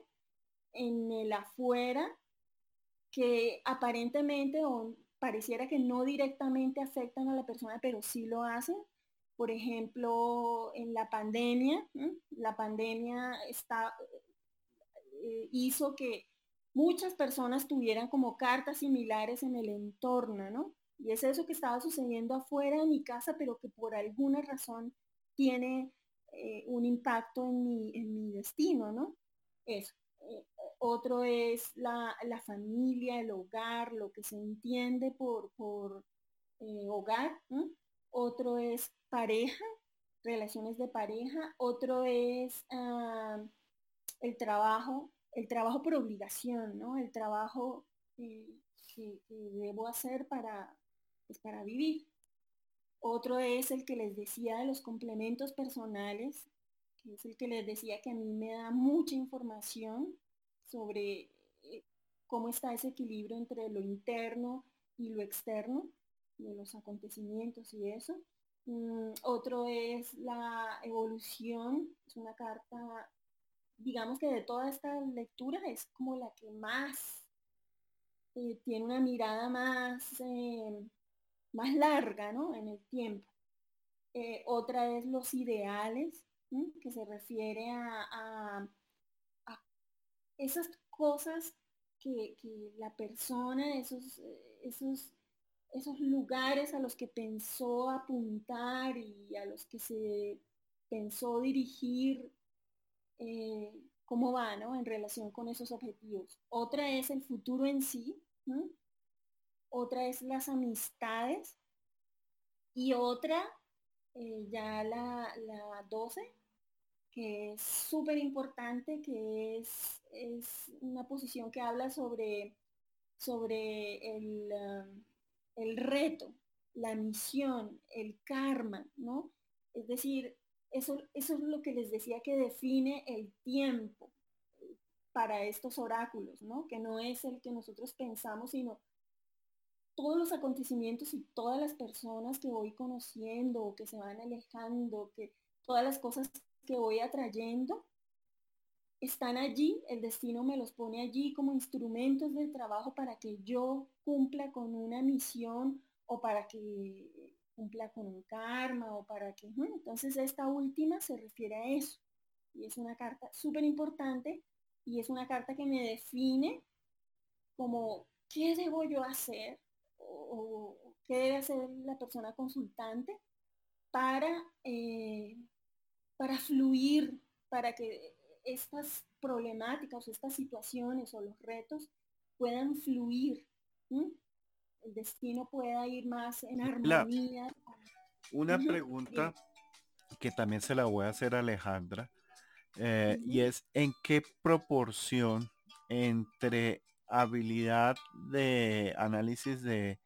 en el afuera que aparentemente pareciera que no directamente afectan a la persona, pero sí lo hacen por ejemplo, en la pandemia, la pandemia está, eh, hizo que muchas personas tuvieran como cartas similares en el entorno, ¿no? Y es eso que estaba sucediendo afuera de mi casa, pero que por alguna razón tiene eh, un impacto en mi, en mi destino, ¿no? Eso. Eh, otro es la, familia, el hogar, lo que se entiende por, por hogar. Otro es pareja, relaciones de pareja, otro es ah, el trabajo, el trabajo por obligación, ¿no? El trabajo que, debo hacer para, pues, para vivir. Otro es el que les decía de los complementos personales, es el que les decía que a mí me da mucha información sobre eh, cómo está ese equilibrio entre lo interno y lo externo, de los acontecimientos y eso. Mm, otro es la evolución, es una carta, digamos que de toda esta lectura es como la que más eh, tiene una mirada más, eh, más larga ¿no? en el tiempo. Otra es los ideales, que se refiere a, esas cosas que, que, la persona, esos, esos esos lugares a los que pensó apuntar y a los que se pensó dirigir, eh, cómo va ¿no? en relación con esos objetivos. Otra es el futuro en sí, otra es las amistades y otra, eh, ya la, la 12, que es súper importante, que es, es, una posición que habla sobre, sobre el... Um, el reto, la misión, el karma, ¿no? Es decir, eso, eso es lo que les decía que define el tiempo para estos oráculos, ¿no? Que no es el que nosotros pensamos, sino todos los acontecimientos y todas las personas que voy conociendo, que se van alejando, que todas las cosas que voy atrayendo, están allí, el destino me los pone allí como instrumentos de trabajo para que yo cumpla con una misión o para que cumpla con un karma o para que... Entonces esta última se refiere a eso. Y es una carta súper importante y es una carta que me define como qué debo yo hacer o, qué debe hacer la persona consultante para, eh, para fluir, para que estas problemáticas o estas situaciones o los retos puedan fluir, el destino pueda ir más en armonía. una pregunta que también se la voy a hacer a Alejandra, eh, y es en qué proporción entre habilidad de análisis de,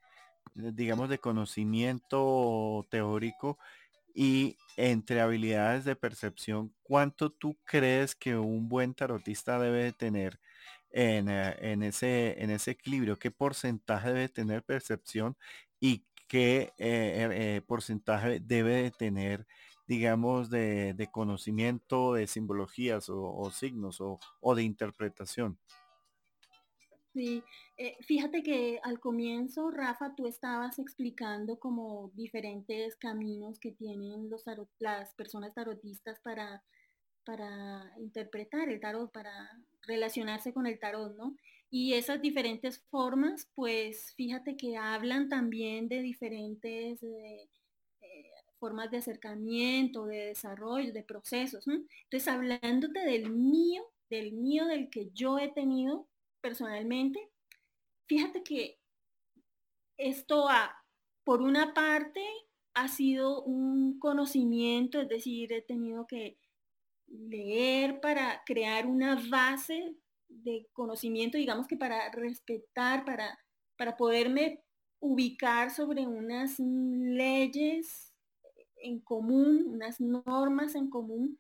digamos, de conocimiento teórico y entre habilidades de percepción, ¿cuánto tú crees que un buen tarotista debe tener en, eh, en, ese, en ese equilibrio? ¿Qué porcentaje debe tener percepción y qué eh, eh, porcentaje debe tener, digamos, de, conocimiento de simbologías o, signos o, o de interpretación? Sí, eh, fíjate que al comienzo, Rafa, tú estabas explicando como diferentes caminos que tienen los las personas tarotistas para, para interpretar el tarot, para relacionarse con el tarot, ¿no? Y esas diferentes formas, pues fíjate que hablan también de diferentes eh, eh, formas de acercamiento, de desarrollo, de procesos. Entonces, hablándote del mío, del mío, del que yo he tenido personalmente, fíjate que esto ha, por una parte, ha sido un conocimiento, es decir, he tenido que leer para crear una base de conocimiento, digamos que para respetar, para, para poderme ubicar sobre unas leyes en común, unas normas en común,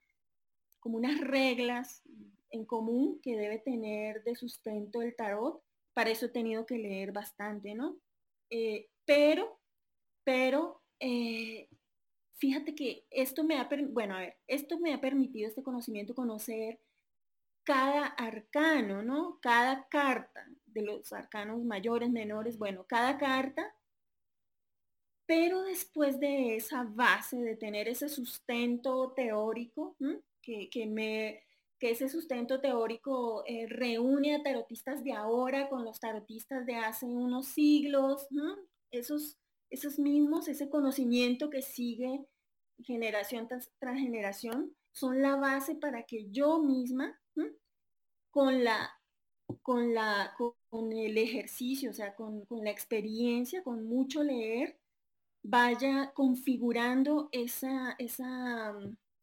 como unas reglas en común que debe tener de sustento el tarot. Para eso he tenido que leer bastante, ¿no? Eh, pero, pero, eh, fíjate que esto me ha, bueno, a ver, esto me ha permitido este conocimiento conocer cada arcano, ¿no? Cada carta de los arcanos mayores, menores, bueno, cada carta. Pero después de esa base, de tener ese sustento teórico, que, me, que ese sustento teórico eh, reúne a tarotistas de ahora con los tarotistas de hace unos siglos, esos, esos mismos, ese conocimiento que sigue generación tras, generación, son la base para que yo misma, con la con la con el ejercicio, o sea, con, la experiencia, con mucho leer, vaya configurando esa, esa,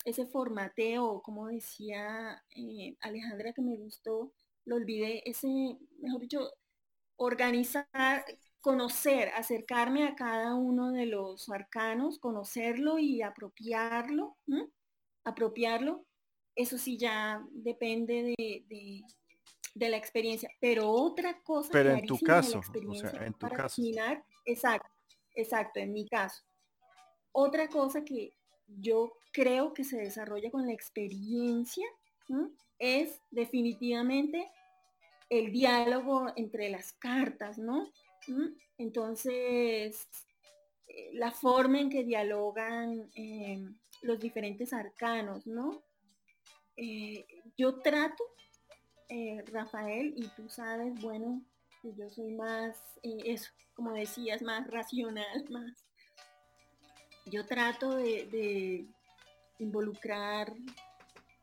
ese formateo, como decía eh, Alejandra que me gustó, lo olvidé, ese, mejor dicho, organizar, conocer, acercarme a cada uno de los arcanos, conocerlo y apropiarlo, apropiarlo, eso sí ya depende de, la experiencia. Pero otra cosa... Pero en tu caso, o sea, en tu caso. exacto, exacto, en mi caso. Otra cosa que yo creo que se desarrolla con la experiencia es definitivamente el diálogo entre las cartas, ¿no? Entonces, eh, la forma en que dialogan em, los diferentes arcanos, ¿no? Eh, yo trato, eh, Rafael, y tú sabes, bueno, que yo soy más, eso, como decías, más racional, [LAUGHS] más yo trato de, involucrar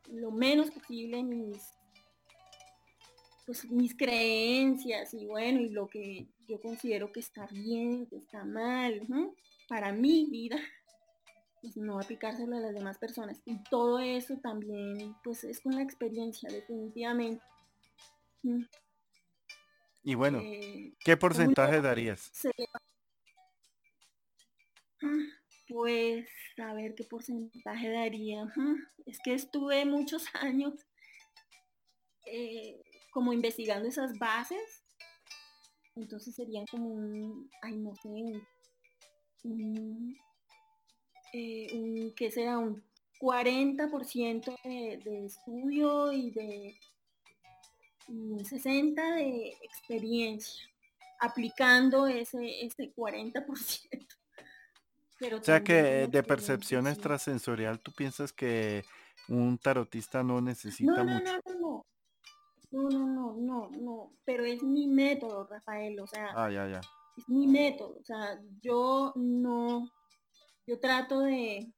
lo menos posible mis, pues, mis creencias y bueno, y lo que yo considero que está bien, que está mal, para mi vida, [LAUGHS] pues no aplicárselo a las demás personas. Y todo eso también, pues es con la experiencia, definitivamente. Y bueno, eh, ¿qué porcentaje darías? Pues a ver qué porcentaje daría. Es que estuve muchos [LAUGHS] años eh, como investigando esas bases. Entonces serían como un, ay no sé, un, eh, ¿qué será? Un 40% de, de, estudio y de un 60% de experiencia, aplicando ese, ese 40% o sea que de percepción extrasensorial, ¿tú piensas que un tarotista no necesita no, mucho? No, no, no, no, no, no, no, pero es mi método, Rafael, o sea, ah, ya, ya. es mi método, o sea, yo no, yo trato de,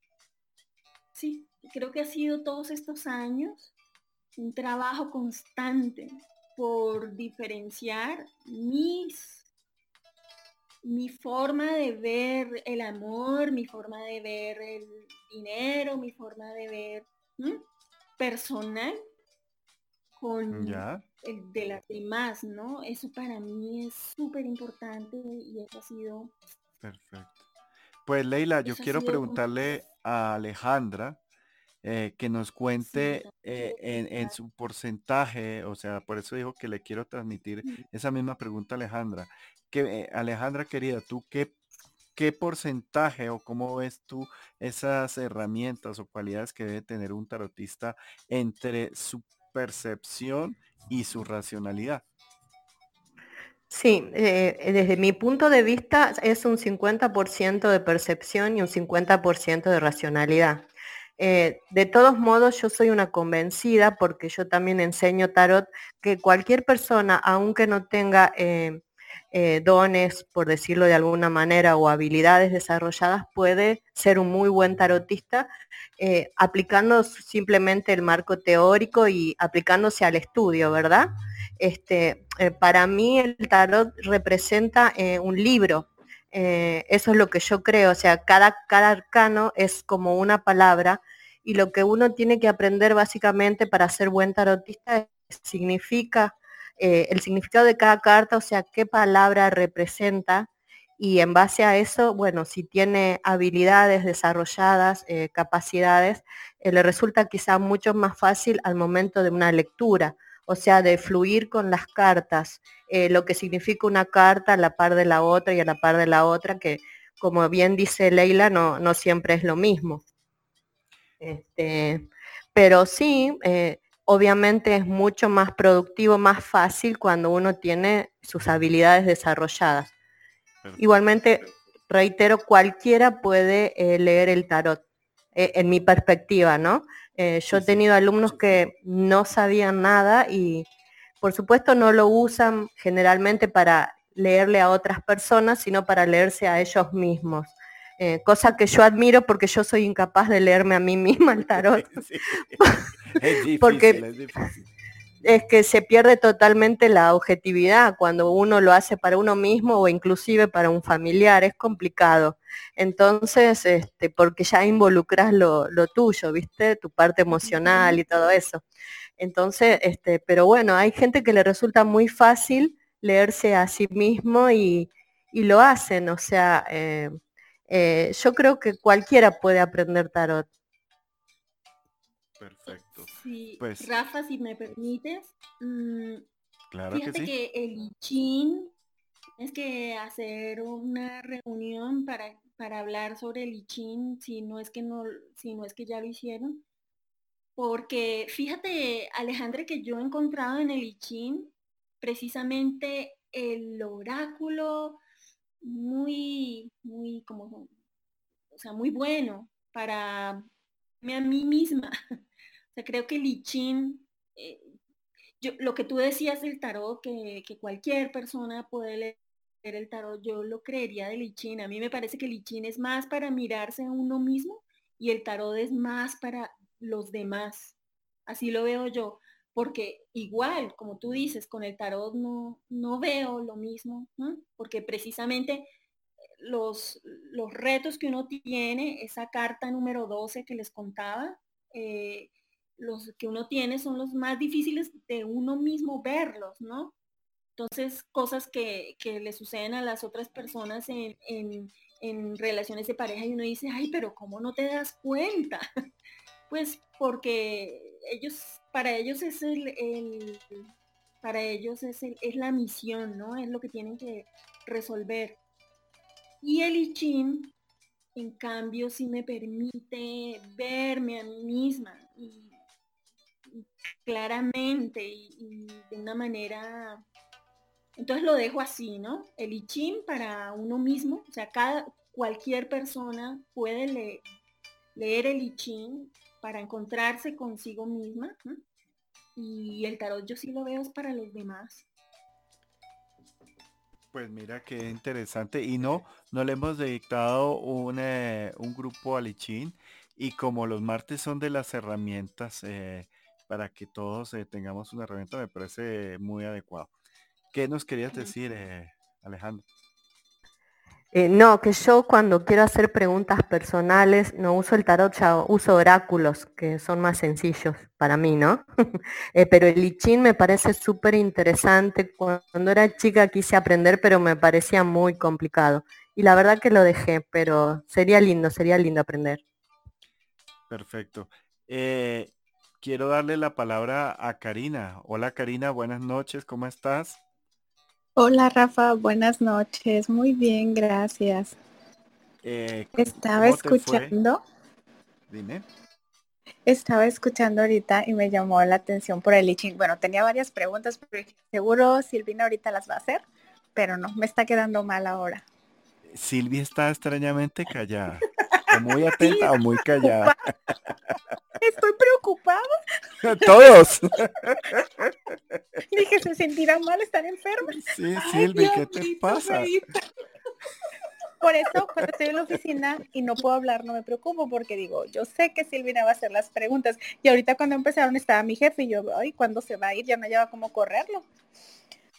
sí, creo que ha sido todos estos años un trabajo constante por diferenciar mis mi forma de ver el amor, mi forma de ver el dinero, mi forma de ver personal con el de las demás, ¿no? Eso para mí es súper importante y eso ha sido... Perfecto. Pues Leila, yo quiero preguntarle a Alejandra eh, que nos cuente eh, en, su porcentaje, o sea, por eso dijo que le quiero transmitir esa misma pregunta a Alejandra. Que, eh, Alejandra querida, ¿tú qué, qué porcentaje o cómo ves tú esas herramientas o cualidades que debe tener un tarotista entre su percepción y su racionalidad? Sí, desde mi punto de vista es un 50% de percepción y un 50% de racionalidad. Eh, de todos modos, yo soy una convencida, porque yo también enseño tarot, que cualquier persona, aunque no tenga eh, eh, dones, por decirlo de alguna manera, o habilidades desarrolladas, puede ser un muy buen tarotista aplicando simplemente el marco teórico y aplicándose al estudio, ¿verdad? Este, para mí el tarot representa un libro, eso es lo que yo creo, o sea, cada, cada arcano es como una palabra y lo que uno tiene que aprender básicamente para ser buen tarotista significa eh, el significado de cada carta, o sea, qué palabra representa y en base a eso, bueno, si tiene habilidades desarrolladas, eh, capacidades, eh, le resulta quizá mucho más fácil al momento de una lectura, o sea, de fluir con las cartas, lo que significa una carta a la par de la otra y a la par de la otra, que como bien dice Leila, no, no siempre es lo mismo. Este, pero sí, obviamente es mucho más productivo, más fácil cuando uno tiene sus habilidades desarrolladas. Igualmente, reitero, cualquiera puede eh, leer el tarot, eh, en mi perspectiva, ¿no? Eh, yo he tenido alumnos que no sabían nada y por supuesto no lo usan generalmente para leerle a otras personas, sino para leerse a ellos mismos. cosa que yo admiro porque yo soy incapaz de leerme a mí misma el tarot. [LAUGHS] es [LAUGHS] porque es, que se pierde totalmente la objetividad cuando uno lo hace para uno mismo o inclusive para un familiar, es complicado. Entonces, este, porque ya involucras lo, tuyo, ¿viste? Tu parte emocional y todo eso. Entonces, este, pero bueno, hay gente que le resulta muy fácil leerse a sí mismo y, lo hacen. O sea, eh, eh, yo creo que cualquiera puede aprender tarot. Perfecto. Pues, Rafa, si me permites, mm, claro fíjate que, el ICHIN es que hacer una reunión para, para hablar sobre el ICHIN, si no es que no, si no es que ya lo hicieron. Porque fíjate, Alejandra, que yo he encontrado en el ICHIN precisamente el oráculo muy, muy como, o sea, muy bueno para a mí misma. [LAUGHS] creo que I eh, lo que tú decías del tarot, que, cualquier persona puede leer el tarot, yo lo creería del I A mí me parece que I es más para mirarse a uno mismo y el tarot es más para los demás. Así lo veo yo, porque igual, como tú dices, con el tarot no, no veo lo mismo, porque precisamente los, los retos que uno tiene, esa carta número 12 que les contaba, eh, los que uno tiene son los más difíciles de uno mismo verlos, ¿no? Entonces, cosas que, le suceden a las otras personas en, relaciones de pareja y uno dice, ay, pero ¿cómo no te das cuenta? [LAUGHS] pues porque ellos, para ellos es el, para ellos es, es la misión, ¿no? Es lo que tienen que resolver. Y el I en cambio, sí me permite verme a mí misma claramente y, de una manera... Entonces lo dejo así, ¿no? El I para uno mismo, o sea, cada, cualquier persona puede leer el I para encontrarse consigo misma. Y el tarot yo sí lo veo es para los demás. Pues mira qué interesante. Y no, no le hemos dedicado un, eh, un grupo al I Y como los martes son de las herramientas eh, para que todos eh, tengamos una herramienta me parece muy adecuado. ¿Qué nos querías decir, eh, Alejandro? Eh, no, que yo cuando quiero hacer preguntas personales no uso el tarot, ya uso oráculos, que son más sencillos para mí, ¿no? [LAUGHS] pero el I me parece súper interesante. Cuando era chica quise aprender, pero me parecía muy complicado. Y la verdad que lo dejé, pero sería lindo, sería lindo aprender. Perfecto quiero darle la palabra a Karina. Hola Karina, buenas noches, ¿cómo estás? Hola Rafa, buenas noches, muy bien, gracias. Eh, Estaba escuchando. Dime. Estaba escuchando ahorita y me llamó la atención por el itching. Bueno, tenía varias preguntas, pero seguro Silvina ahorita las va a hacer, pero no, me está quedando mal ahora. Silvia está extrañamente callada. O muy [LAUGHS] atenta o muy callada. Estoy preocupada. [LAUGHS] Todos. [LAUGHS] Dije, se sentirán mal, están enfermas. Sí, Silvi, ¿qué te pasa? Por eso, cuando estoy en la oficina y no puedo hablar, no me preocupo porque digo, yo sé que Silvina va a hacer las preguntas. Y ahorita cuando empezaron estaba mi jefe y yo, ay, ¿cuándo se va a ir? Ya no lleva cómo correrlo.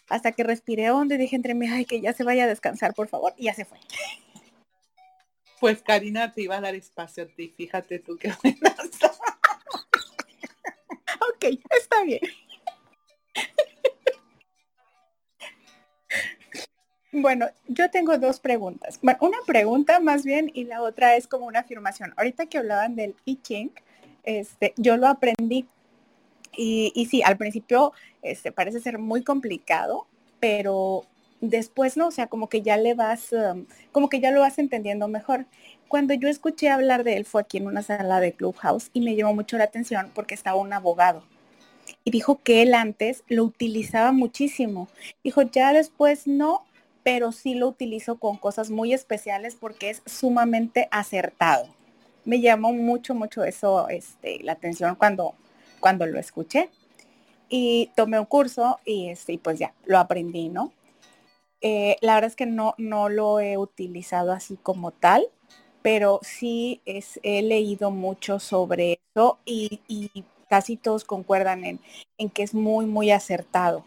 Hasta que respiré hondo y dije entre mí, ay, que ya se vaya a descansar, por favor. Y ya se fue. Pues Karina te iba a dar espacio a ti, fíjate tú qué buena. [LAUGHS] ok, está bien. Bueno, yo tengo dos preguntas. Bueno, una pregunta más bien y la otra es como una afirmación. Ahorita que hablaban del I este, yo lo aprendí y, y sí, al principio este, parece ser muy complicado, pero después no, o sea, como que ya le vas, um, como que ya lo vas entendiendo mejor. Cuando yo escuché hablar de él fue aquí en una sala de Clubhouse y me llamó mucho la atención porque estaba un abogado y dijo que él antes lo utilizaba muchísimo. Dijo, ya después no, pero sí lo utilizo con cosas muy especiales porque es sumamente acertado. Me llamó mucho, mucho eso, este, la atención cuando, cuando lo escuché. Y tomé un curso y, este, pues ya, lo aprendí, ¿no? Eh, la verdad es que no, no lo he utilizado así como tal, pero sí es, he leído mucho sobre eso y, y casi todos concuerdan en, en que es muy, muy acertado.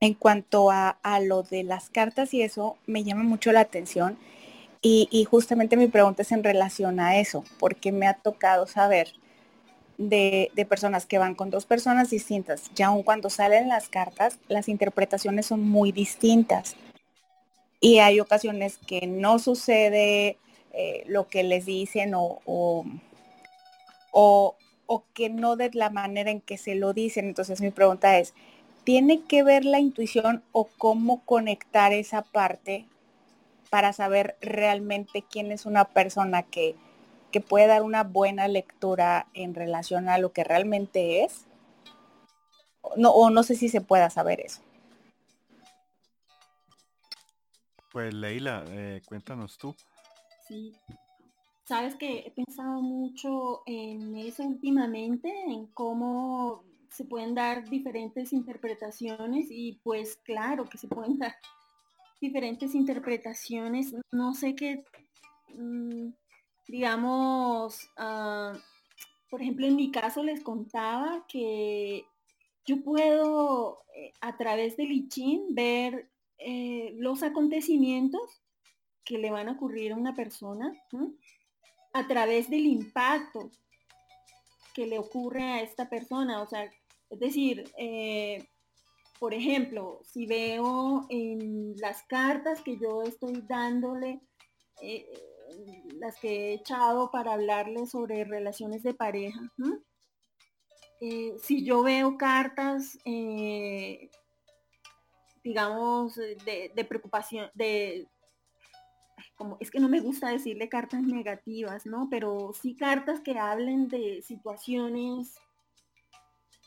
En cuanto a, lo de las cartas y eso, me llama mucho la atención. Y, justamente mi pregunta es en relación a eso, porque me ha tocado saber de, personas que van con dos personas distintas. Ya aun cuando salen las cartas, las interpretaciones son muy distintas. Y hay ocasiones que no sucede eh, lo que les dicen o, o, o que no de la manera en que se lo dicen. Entonces mi pregunta es, tiene que ver la intuición o cómo conectar esa parte para saber realmente quién es una persona que, que puede dar una buena lectura en relación a lo que realmente es. No, o no sé si se pueda saber eso. Pues Leila, eh, cuéntanos tú. Sí, sabes que he pensado mucho en eso últimamente, en cómo se pueden dar diferentes interpretaciones y pues claro que se pueden dar diferentes interpretaciones. No sé qué, mm, digamos, ah, por ejemplo, en mi caso les contaba que yo puedo eh, a través del ICHIN ver eh, los acontecimientos que le van a ocurrir a una persona a través del impacto que le ocurre a esta persona. O sea, es decir, eh, por ejemplo, si veo en las cartas que yo estoy dándole, las que he echado para hablarle sobre relaciones de pareja, eh, si yo veo cartas, digamos, de, preocupación, de, como, es que no me gusta decirle cartas negativas, ¿no? Pero sí cartas que hablen de situaciones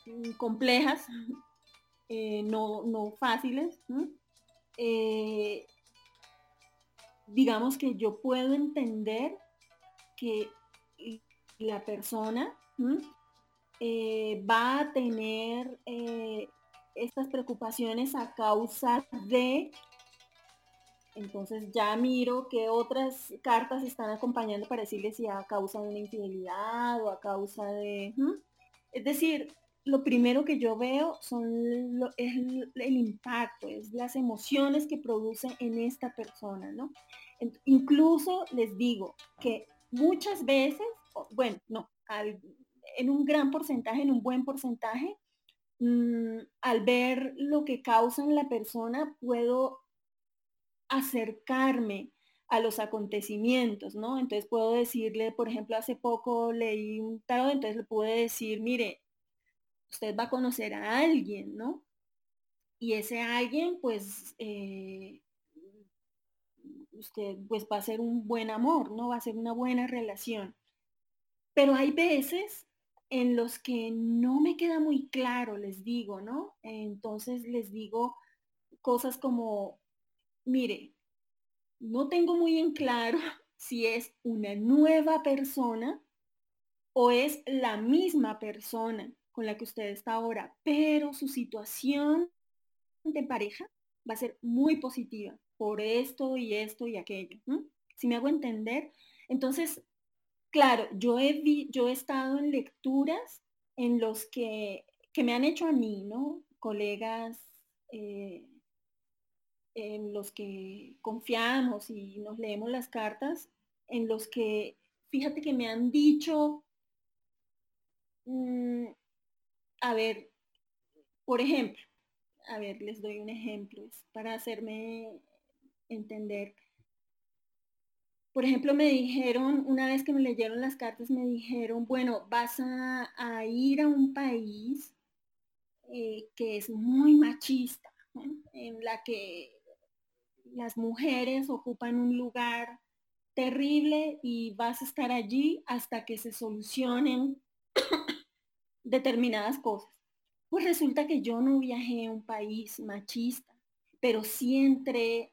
Mm, complejas, [LAUGHS] eh, no, no, fáciles. Eh, digamos que yo puedo entender que la persona eh, va a tener estas preocupaciones a causa de entonces ya miro que otras cartas están acompañando para decirle si a causa de una infidelidad o a causa de... Es decir, lo primero que yo veo son es el, impacto, es las emociones que produce en esta persona, ¿no? incluso les digo que muchas veces, bueno, no, en un gran porcentaje, en un buen porcentaje, mm, al ver lo que causa en la persona, puedo acercarme a los acontecimientos, ¿no? Entonces puedo decirle, por ejemplo, hace poco leí un tarot, entonces le pude decir, mire, usted va a conocer a alguien, ¿no? Y ese alguien, pues, eh, usted pues va a ser un buen amor, ¿no? Va a ser una buena relación. Pero hay veces en los que no me queda muy claro, les digo, ¿no? Entonces les digo cosas como, mire, no tengo muy en claro [LAUGHS] si es una nueva persona o es la misma persona con la que usted está ahora, pero su situación de pareja va a ser muy positiva por esto y esto y aquello. Si me hago entender, entonces, claro, yo he, yo he estado en lecturas en los que, que me han hecho a mí, ¿no? Colegas eh, en los que confiamos y nos leemos las cartas, en los que, fíjate que me han dicho, mm, a ver, por ejemplo, a ver, les doy un ejemplo, para hacerme entender. Por ejemplo, me dijeron, una vez que me leyeron las cartas, me dijeron, bueno, vas a, ir a un país eh, que es muy machista, en la que las mujeres ocupan un lugar terrible y vas a estar allí hasta que se solucionen determinadas cosas. Pues resulta que yo no viajé a un país machista, pero sí entré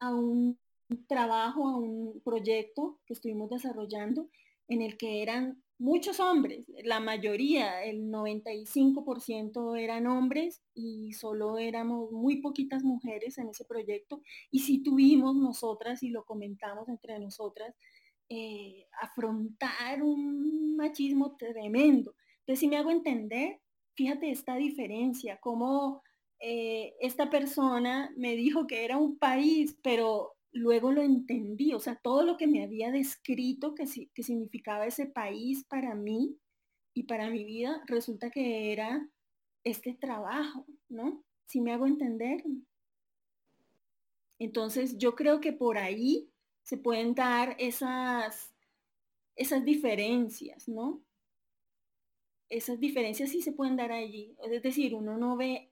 a un trabajo, a un proyecto que estuvimos desarrollando en el que eran muchos hombres, la mayoría, el 95% eran hombres y solo éramos muy poquitas mujeres en ese proyecto. Y si tuvimos nosotras, y lo comentamos entre nosotras, eh, afrontar un machismo tremendo. Entonces, si me hago entender, fíjate esta diferencia, cómo eh, esta persona me dijo que era un país, pero luego lo entendí, o sea, todo lo que me había descrito que, que significaba ese país para mí y para mi vida, resulta que era este trabajo, ¿no? Si me hago entender. Entonces, yo creo que por ahí se pueden dar esas, esas diferencias, ¿no? Esas diferencias sí se pueden dar allí. Es decir, uno no ve,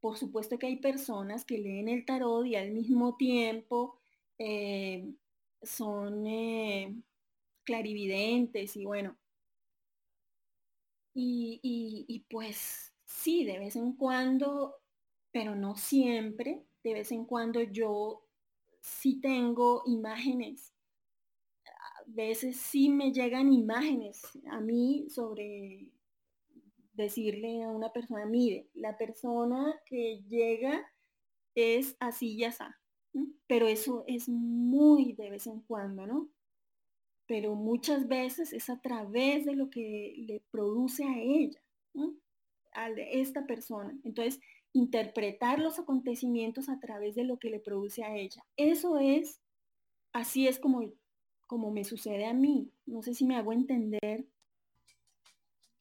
por supuesto que hay personas que leen el tarot y al mismo tiempo eh, son eh, clarividentes y bueno. Y, pues sí, de vez en cuando, pero no siempre, de vez en cuando yo sí tengo imágenes. A veces sí me llegan imágenes a mí sobre decirle a una persona, mire, la persona que llega es así y así. Pero eso es muy de vez en cuando, ¿no? Pero muchas veces es a través de lo que le produce a ella, a esta persona. Entonces, interpretar los acontecimientos a través de lo que le produce a ella. Eso es, así es como, como me sucede a mí. No sé si me hago entender.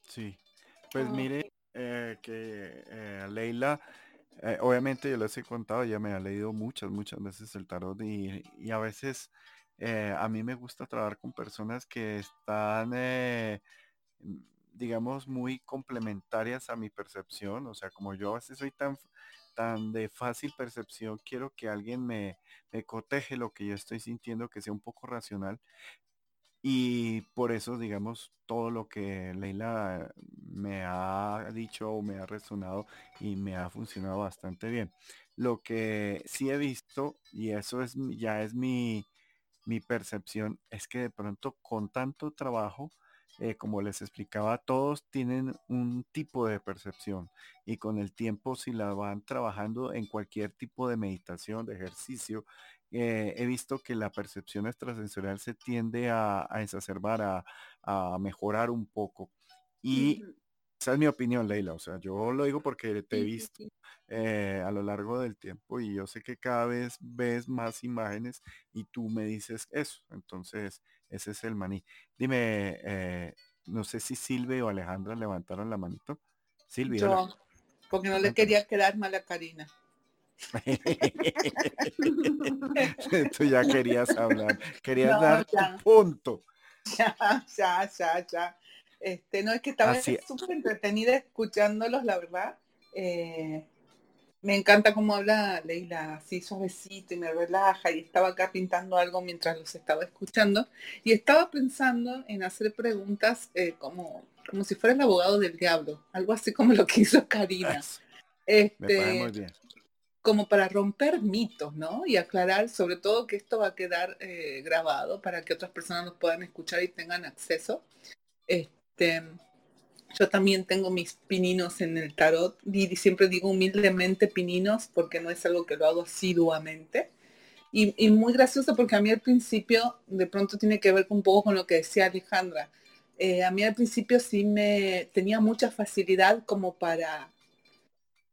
Sí, pues ah, mire eh, que eh, Leila eh, obviamente yo les he contado, ya me ha leído muchas, muchas veces el tarot y, a veces eh, a mí me gusta trabajar con personas que están, digamos, muy complementarias a mi percepción. O sea, como yo a veces soy tan, tan de fácil percepción, quiero que alguien me, me coteje lo que yo estoy sintiendo, que sea un poco racional. Y por eso, digamos, todo lo que Leila me ha dicho o me ha resonado y me ha funcionado bastante bien. Lo que sí he visto, y eso es ya es mi, mi percepción, es que de pronto con tanto trabajo, eh, como les explicaba, todos tienen un tipo de percepción y con el tiempo si la van trabajando en cualquier tipo de meditación, de ejercicio, eh, he visto que la percepción extrasensorial se tiende a, exacerbar, a, mejorar un poco. Y esa es mi opinión, Leila. O sea, yo lo digo porque te he visto eh, a lo largo del tiempo y yo sé que cada vez ves más imágenes y tú me dices eso. Entonces, ese es el maní. Dime, eh, no sé si Silvia o Alejandra levantaron la manito. Silvia. Yo, porque no le quería quedar mal a Karina. [LAUGHS] Tú ya querías hablar, querías dar tu punto. [LAUGHS] Ya, ya, ya, ya. Este, no, es que estaba súper entretenida escuchándolos, la verdad. Eh, me encanta cómo habla Leila, así suavecito y me relaja. Y estaba acá pintando algo mientras los estaba escuchando. Y estaba pensando en hacer preguntas eh, como, como si fuera el abogado del diablo. Algo así como lo que hizo Karina. [LAUGHS] Este, muy bien como para romper mitos, ¿no? Y aclarar sobre todo que esto va a quedar eh, grabado para que otras personas nos puedan escuchar y tengan acceso. Este, Yo también tengo mis pininos en el tarot y siempre digo humildemente pininos porque no es algo que lo hago asiduamente. Y, muy gracioso porque a mí al principio de pronto tiene que ver un poco con lo que decía Alejandra. Eh, a mí al principio sí me tenía mucha facilidad como para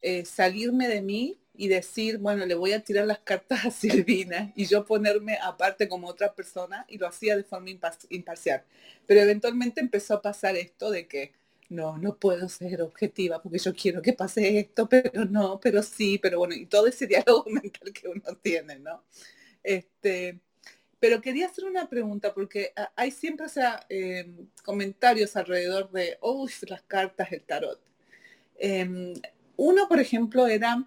eh, salirme de mí y decir, bueno, le voy a tirar las cartas a [LAUGHS] Silvina y yo ponerme aparte como otra persona y lo hacía de forma imparcial. Pero eventualmente empezó a pasar esto de que no, no puedo ser objetiva porque yo quiero que pase esto, pero no, pero sí, pero bueno, y todo ese [LAUGHS] diálogo mental que uno tiene, ¿no? Este, pero quería hacer una pregunta porque hay siempre o sea, em, comentarios alrededor de, oh, las cartas, el tarot. Em, uno, por ejemplo, era,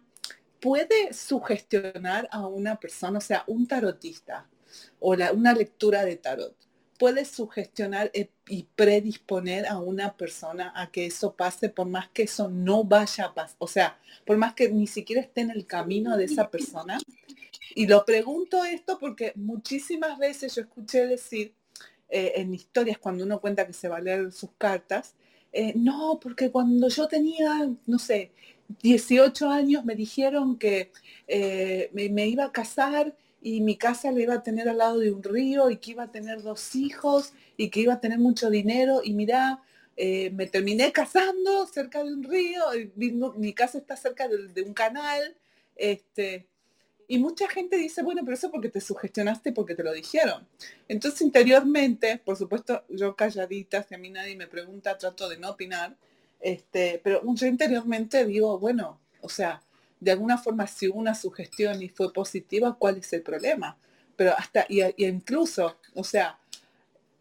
¿puede sugestionar a una persona, o sea, un tarotista o una lectura de tarot? puede sugestionar e, y predisponer a una persona a que eso pase por más que eso no vaya a pasar, o sea, por más que ni siquiera esté en el camino de esa persona. Y lo pregunto esto porque muchísimas veces yo escuché decir eh, en historias cuando uno cuenta que se va a leer sus cartas, eh, no, porque cuando yo tenía, no sé, 18 años me dijeron que eh, me iba a casar y mi casa le iba a tener al lado de un río y que iba a tener dos hijos y que iba a tener mucho dinero y mira, eh, me terminé casando cerca de un río, mi casa está cerca de, un canal, este, y mucha gente dice, bueno, pero eso porque te sugestionaste, porque te lo dijeron. Entonces interiormente, por supuesto, yo calladita, si a mí nadie me pregunta, trato de no opinar, este, pero yo interiormente digo, bueno, o sea, de alguna forma si hubo una sugestión y fue positiva, ¿cuál es el problema? Pero hasta, y, incluso, o sea,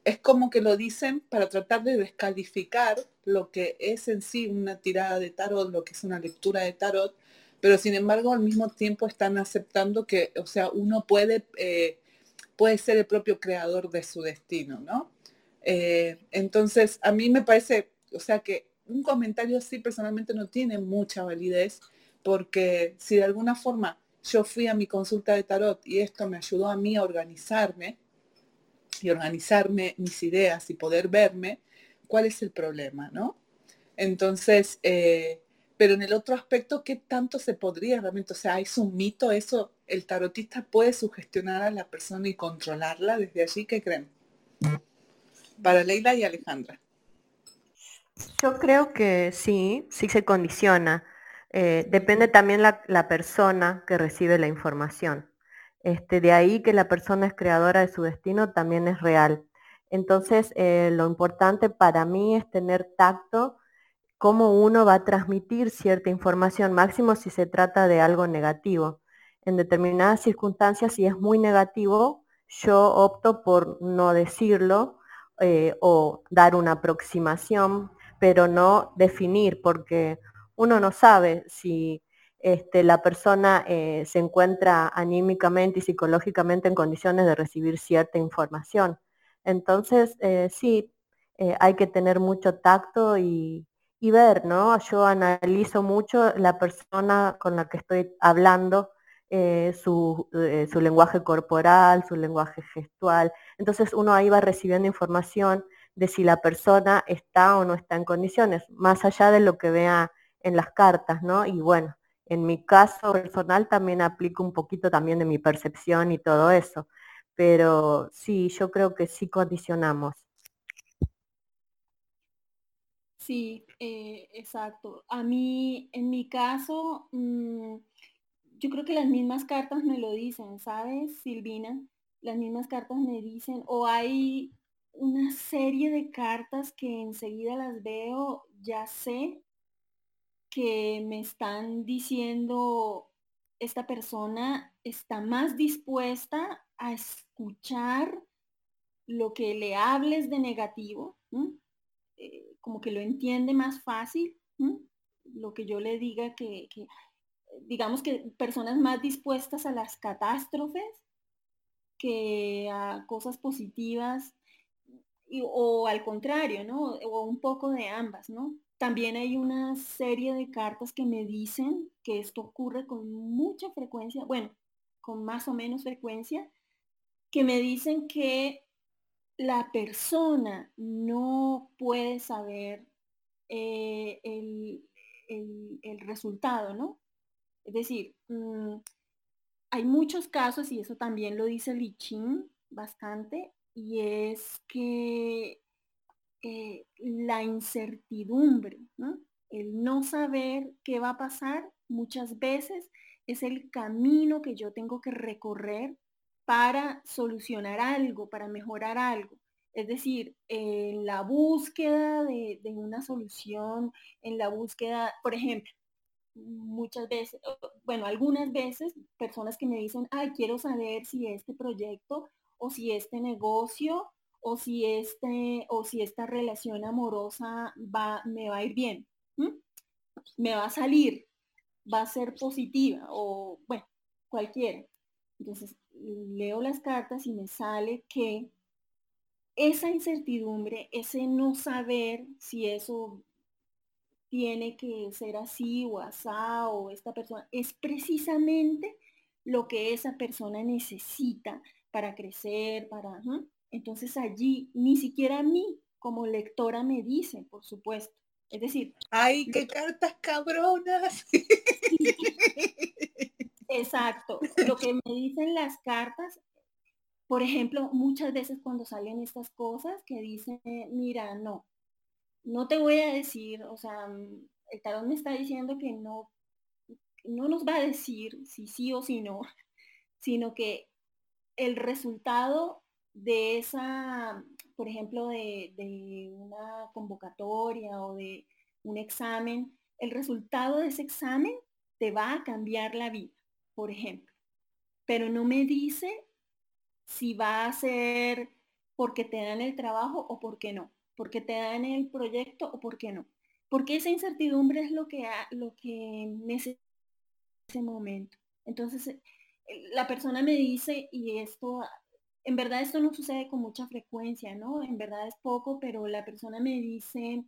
es como que lo dicen para tratar de descalificar lo que es en sí una tirada de tarot, lo que es una lectura de tarot, pero sin embargo al mismo tiempo están aceptando que, o sea, uno puede, eh, puede ser el propio creador de su destino, ¿no? Eh, entonces, a mí me parece, o sea, que un comentario así personalmente no tiene mucha validez porque si de alguna forma yo fui a mi consulta de tarot y esto me ayudó a mí a organizarme y organizarme mis ideas y poder verme, ¿cuál es el problema, no? Entonces, eh, pero en el otro aspecto, ¿qué tanto se podría realmente? O sea, ¿es un mito eso? ¿El tarotista puede sugestionar a la persona y controlarla desde allí? ¿Qué creen? Para Leila y Alejandra. Yo creo que sí, sí se condiciona. Eh, depende también la, la, persona que recibe la información. Este, de ahí que la persona es creadora de su destino también es real. Entonces, eh, lo importante para mí es tener tacto, cómo uno va a transmitir cierta información, máximo si se trata de algo negativo. En determinadas circunstancias, si es muy negativo, yo opto por no decirlo eh, o dar una aproximación, pero no definir, porque uno no sabe si este, la persona eh, se encuentra anímicamente y psicológicamente en condiciones de recibir cierta información. Entonces, eh, sí, eh, hay que tener mucho tacto y, ver, ¿no? Yo analizo mucho la persona con la que estoy hablando, su, su, lenguaje corporal, su lenguaje gestual. Entonces uno ahí va recibiendo información de si la persona está o no está en condiciones, más allá de lo que vea en las cartas, ¿no? Y bueno, en mi caso personal también aplico un poquito también de mi percepción y todo eso. Pero sí, yo creo que sí condicionamos. Sí, eh, exacto. A mí, en mi caso, mm, yo creo que las mismas cartas me lo dicen, ¿sabes, Silvina? Las mismas cartas me dicen, o hay una serie de cartas que enseguida las veo, ya sé que me están diciendo esta persona está más dispuesta a escuchar lo que le hables de negativo, eh, como que lo entiende más fácil, lo que yo le diga que, digamos que personas más dispuestas a las catástrofes que a cosas positivas o al contrario, ¿no? O un poco de ambas, ¿no? También hay una serie de cartas que me dicen que esto ocurre con mucha frecuencia, bueno, con más o menos frecuencia, que me dicen que la persona no puede saber eh, el, resultado, ¿no? Es decir, mm, hay muchos casos, y eso también lo dice Lichin bastante, y es que eh, la incertidumbre, el no saber qué va a pasar, muchas veces es el camino que yo tengo que recorrer para solucionar algo, para mejorar algo. Es decir, en la búsqueda de, una solución, en la búsqueda, por ejemplo, muchas veces, bueno, algunas veces personas que me dicen, ay, quiero saber si este proyecto o si este negocio o si este o si esta relación amorosa va me va a ir bien, me va a salir, va a ser positiva o bueno, cualquiera. Entonces, leo las cartas y me sale que esa incertidumbre, ese no saber si eso tiene que ser así o asá o esta persona, es precisamente lo que esa persona necesita para crecer, para... Entonces allí ni siquiera a mí como lectora me dice, por supuesto. Es decir... ¡Ay, qué cartas cabronas! [LAUGHS] Exacto. Lo que me dicen las cartas por ejemplo, muchas veces cuando salen estas cosas que dicen, mira, no, no te voy a decir, o sea, mm, el tarot me está diciendo que no, no nos va a decir si sí o si no, sino que el resultado de esa, por ejemplo, de, de una convocatoria o de un examen, el resultado de ese examen te va a cambiar la vida, por ejemplo. Pero no me dice si va a ser porque te dan el trabajo o porque no, porque te dan el proyecto o porque no. Porque esa incertidumbre es lo que, lo que necesita ese momento. Entonces, la persona me dice, y esto, en verdad esto no sucede con mucha frecuencia, ¿no? En verdad es poco, pero la persona me dice,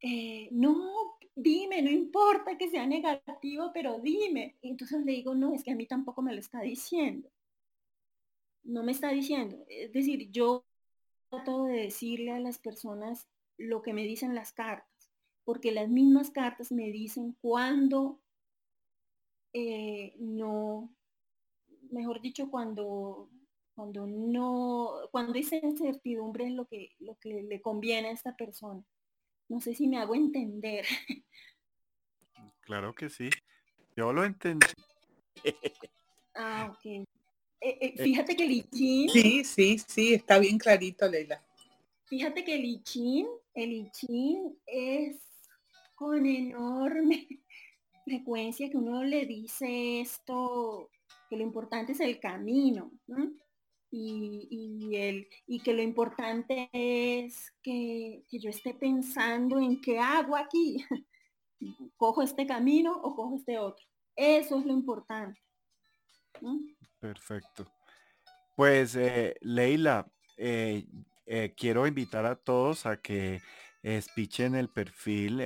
eh, no, dime, no importa que sea negativo, pero dime. Y entonces le digo, no, es que a mí tampoco me lo está diciendo no me está diciendo. Es decir, yo trato de decirle a las personas lo que me dicen las cartas, porque las mismas cartas me dicen cuando eh, no, mejor dicho, cuando, cuando no, cuando esa incertidumbre es lo que, lo que le conviene a esta persona. No sé si me hago entender. [LAUGHS] Claro que sí. Yo lo entendí. [LAUGHS] ah, ok. Eh, eh, fíjate que Lichin. Sí, sí, sí, está bien clarito, Leila. Fíjate que Lichin, el Lichin es con enorme [LAUGHS] frecuencia que uno le dice esto, que lo importante es el camino, Y, el, y que lo importante es que, yo esté pensando en qué hago aquí. [LAUGHS] ¿Cojo este camino o cojo este otro? Eso es lo importante. Perfecto. Pues eh, Leila, eh, eh, quiero invitar a todos a que espichen el perfil.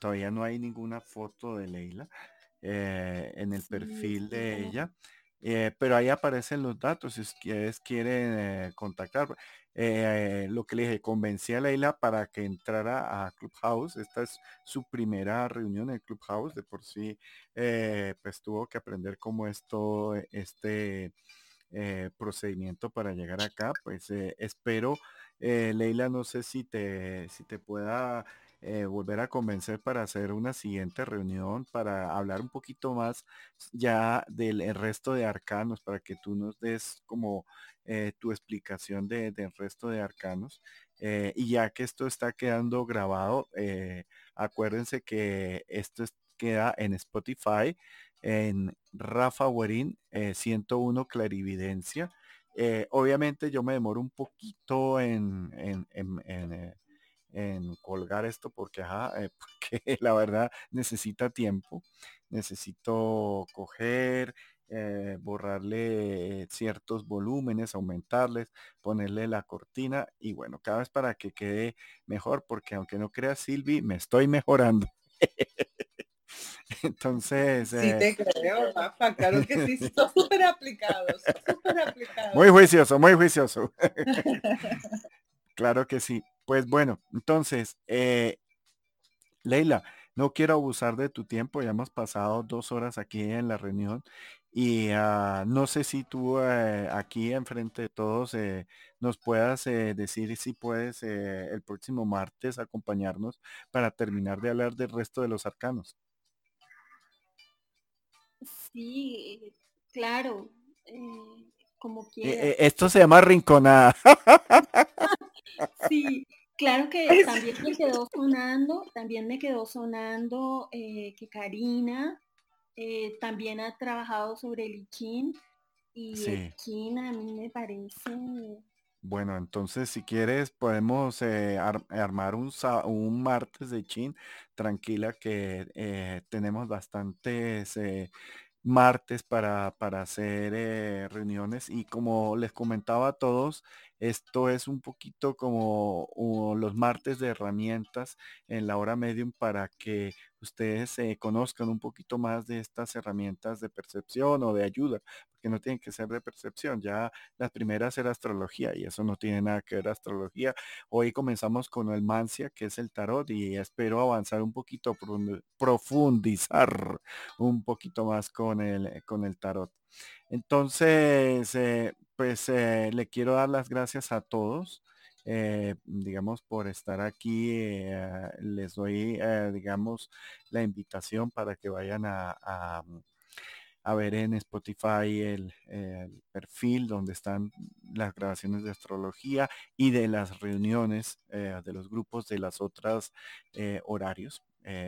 todavía no hay ninguna foto de Leila en el perfil de ella. pero ahí aparecen los datos si ustedes quieren contactar. lo que le dije, convencí a Leila para que entrara a Clubhouse. Esta es su primera reunión en Clubhouse. De por sí, pues tuvo que aprender cómo es todo este eh, procedimiento para llegar acá. Pues eh, espero, eh, Leila, no sé si te, si te pueda volver a convencer para hacer una siguiente reunión, para hablar un poquito más ya del resto de arcanos, para que tú nos des como tu explicación del resto de arcanos. y ya que esto está quedando grabado, acuérdense que esto queda en Spotify en Rafa Guarín 101 eh, Clarividencia. Eh, obviamente yo me demoro un poquito en, eh, en, colgar esto porque, [LAUGHS] porque la verdad necesita tiempo. Necesito coger, borrarle ciertos volúmenes, aumentarles, ponerle la cortina y bueno, cada vez para que quede mejor porque aunque no creas Silvi, me estoy mejorando. [LAUGHS] Entonces. Sí, te eh, creo, Rafa, claro que sí, son [LAUGHS] súper aplicados, Muy juicioso, muy juicioso. claro que sí. Pues bueno, entonces, eh, Leila, no quiero abusar de tu tiempo, ya hemos pasado dos horas aquí en la reunión y ah, no sé si tú eh, aquí enfrente de todos eh, nos puedas eh, decir si puedes el próximo martes acompañarnos para terminar de hablar del resto de los arcanos. Sí, claro, como quieras. esto se llama rinconada. [LAUGHS] sí, Claro que también me quedó sonando, también me quedó sonando eh, que Karina eh, también ha trabajado sobre el ICHIN y el ICHIN a mí me parece... Bueno, entonces si quieres podemos eh, armar un, un, martes de chin. Tranquila que tenemos bastantes martes para, para hacer eh, reuniones. Y como les comentaba a todos, esto es un poquito como los martes de herramientas en la hora medium para que ustedes eh, conozcan un poquito más de estas herramientas de percepción o de ayuda, porque no tienen que ser de percepción. Ya las primeras era astrología y eso no tiene nada que ver astrología. Hoy comenzamos con el Mancia, que es el tarot, y espero avanzar un poquito, profundizar un poquito más con el, con el tarot. Entonces, eh, pues eh, le quiero dar las gracias a todos. Eh, digamos, por estar aquí. Les doy, digamos, la invitación para que vayan a, a, ver en Spotify el, perfil donde están las grabaciones de astrología y de las reuniones de los grupos de las otras horarios.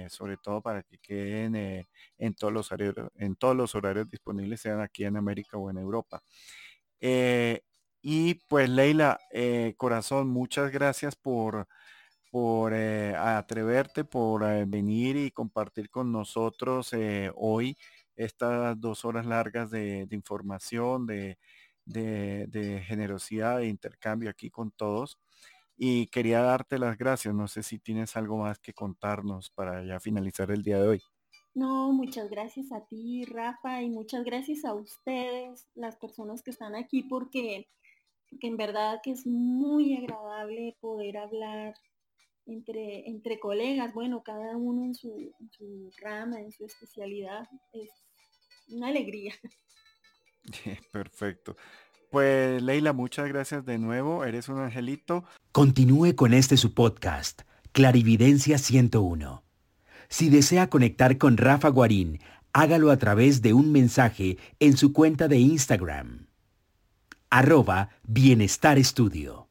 Sobre todo para que queden en todos los horarios en todos los horarios disponibles sean aquí en América o en Europa y pues Leila, eh, corazón, muchas gracias por, por eh, atreverte, por eh, venir y compartir con nosotros hoy estas dos horas largas de, información, de, de, generosidad, de intercambio aquí con todos. Y quería darte las gracias. No sé si tienes algo más que contarnos para ya finalizar el día de hoy. No, muchas gracias a ti, Rafa, y muchas gracias a ustedes, las personas que están aquí, porque que en verdad que es muy agradable poder hablar entre, entre colegas, bueno, cada uno en su, rama, en su especialidad, es una alegría. [LAUGHS] Perfecto. Pues Leila, muchas gracias de nuevo, eres un angelito. Continúe con este su podcast, Clarividencia 101. Si desea conectar con Rafa Guarín, hágalo a través de un mensaje en su cuenta de Instagram arroba Bienestar Estudio.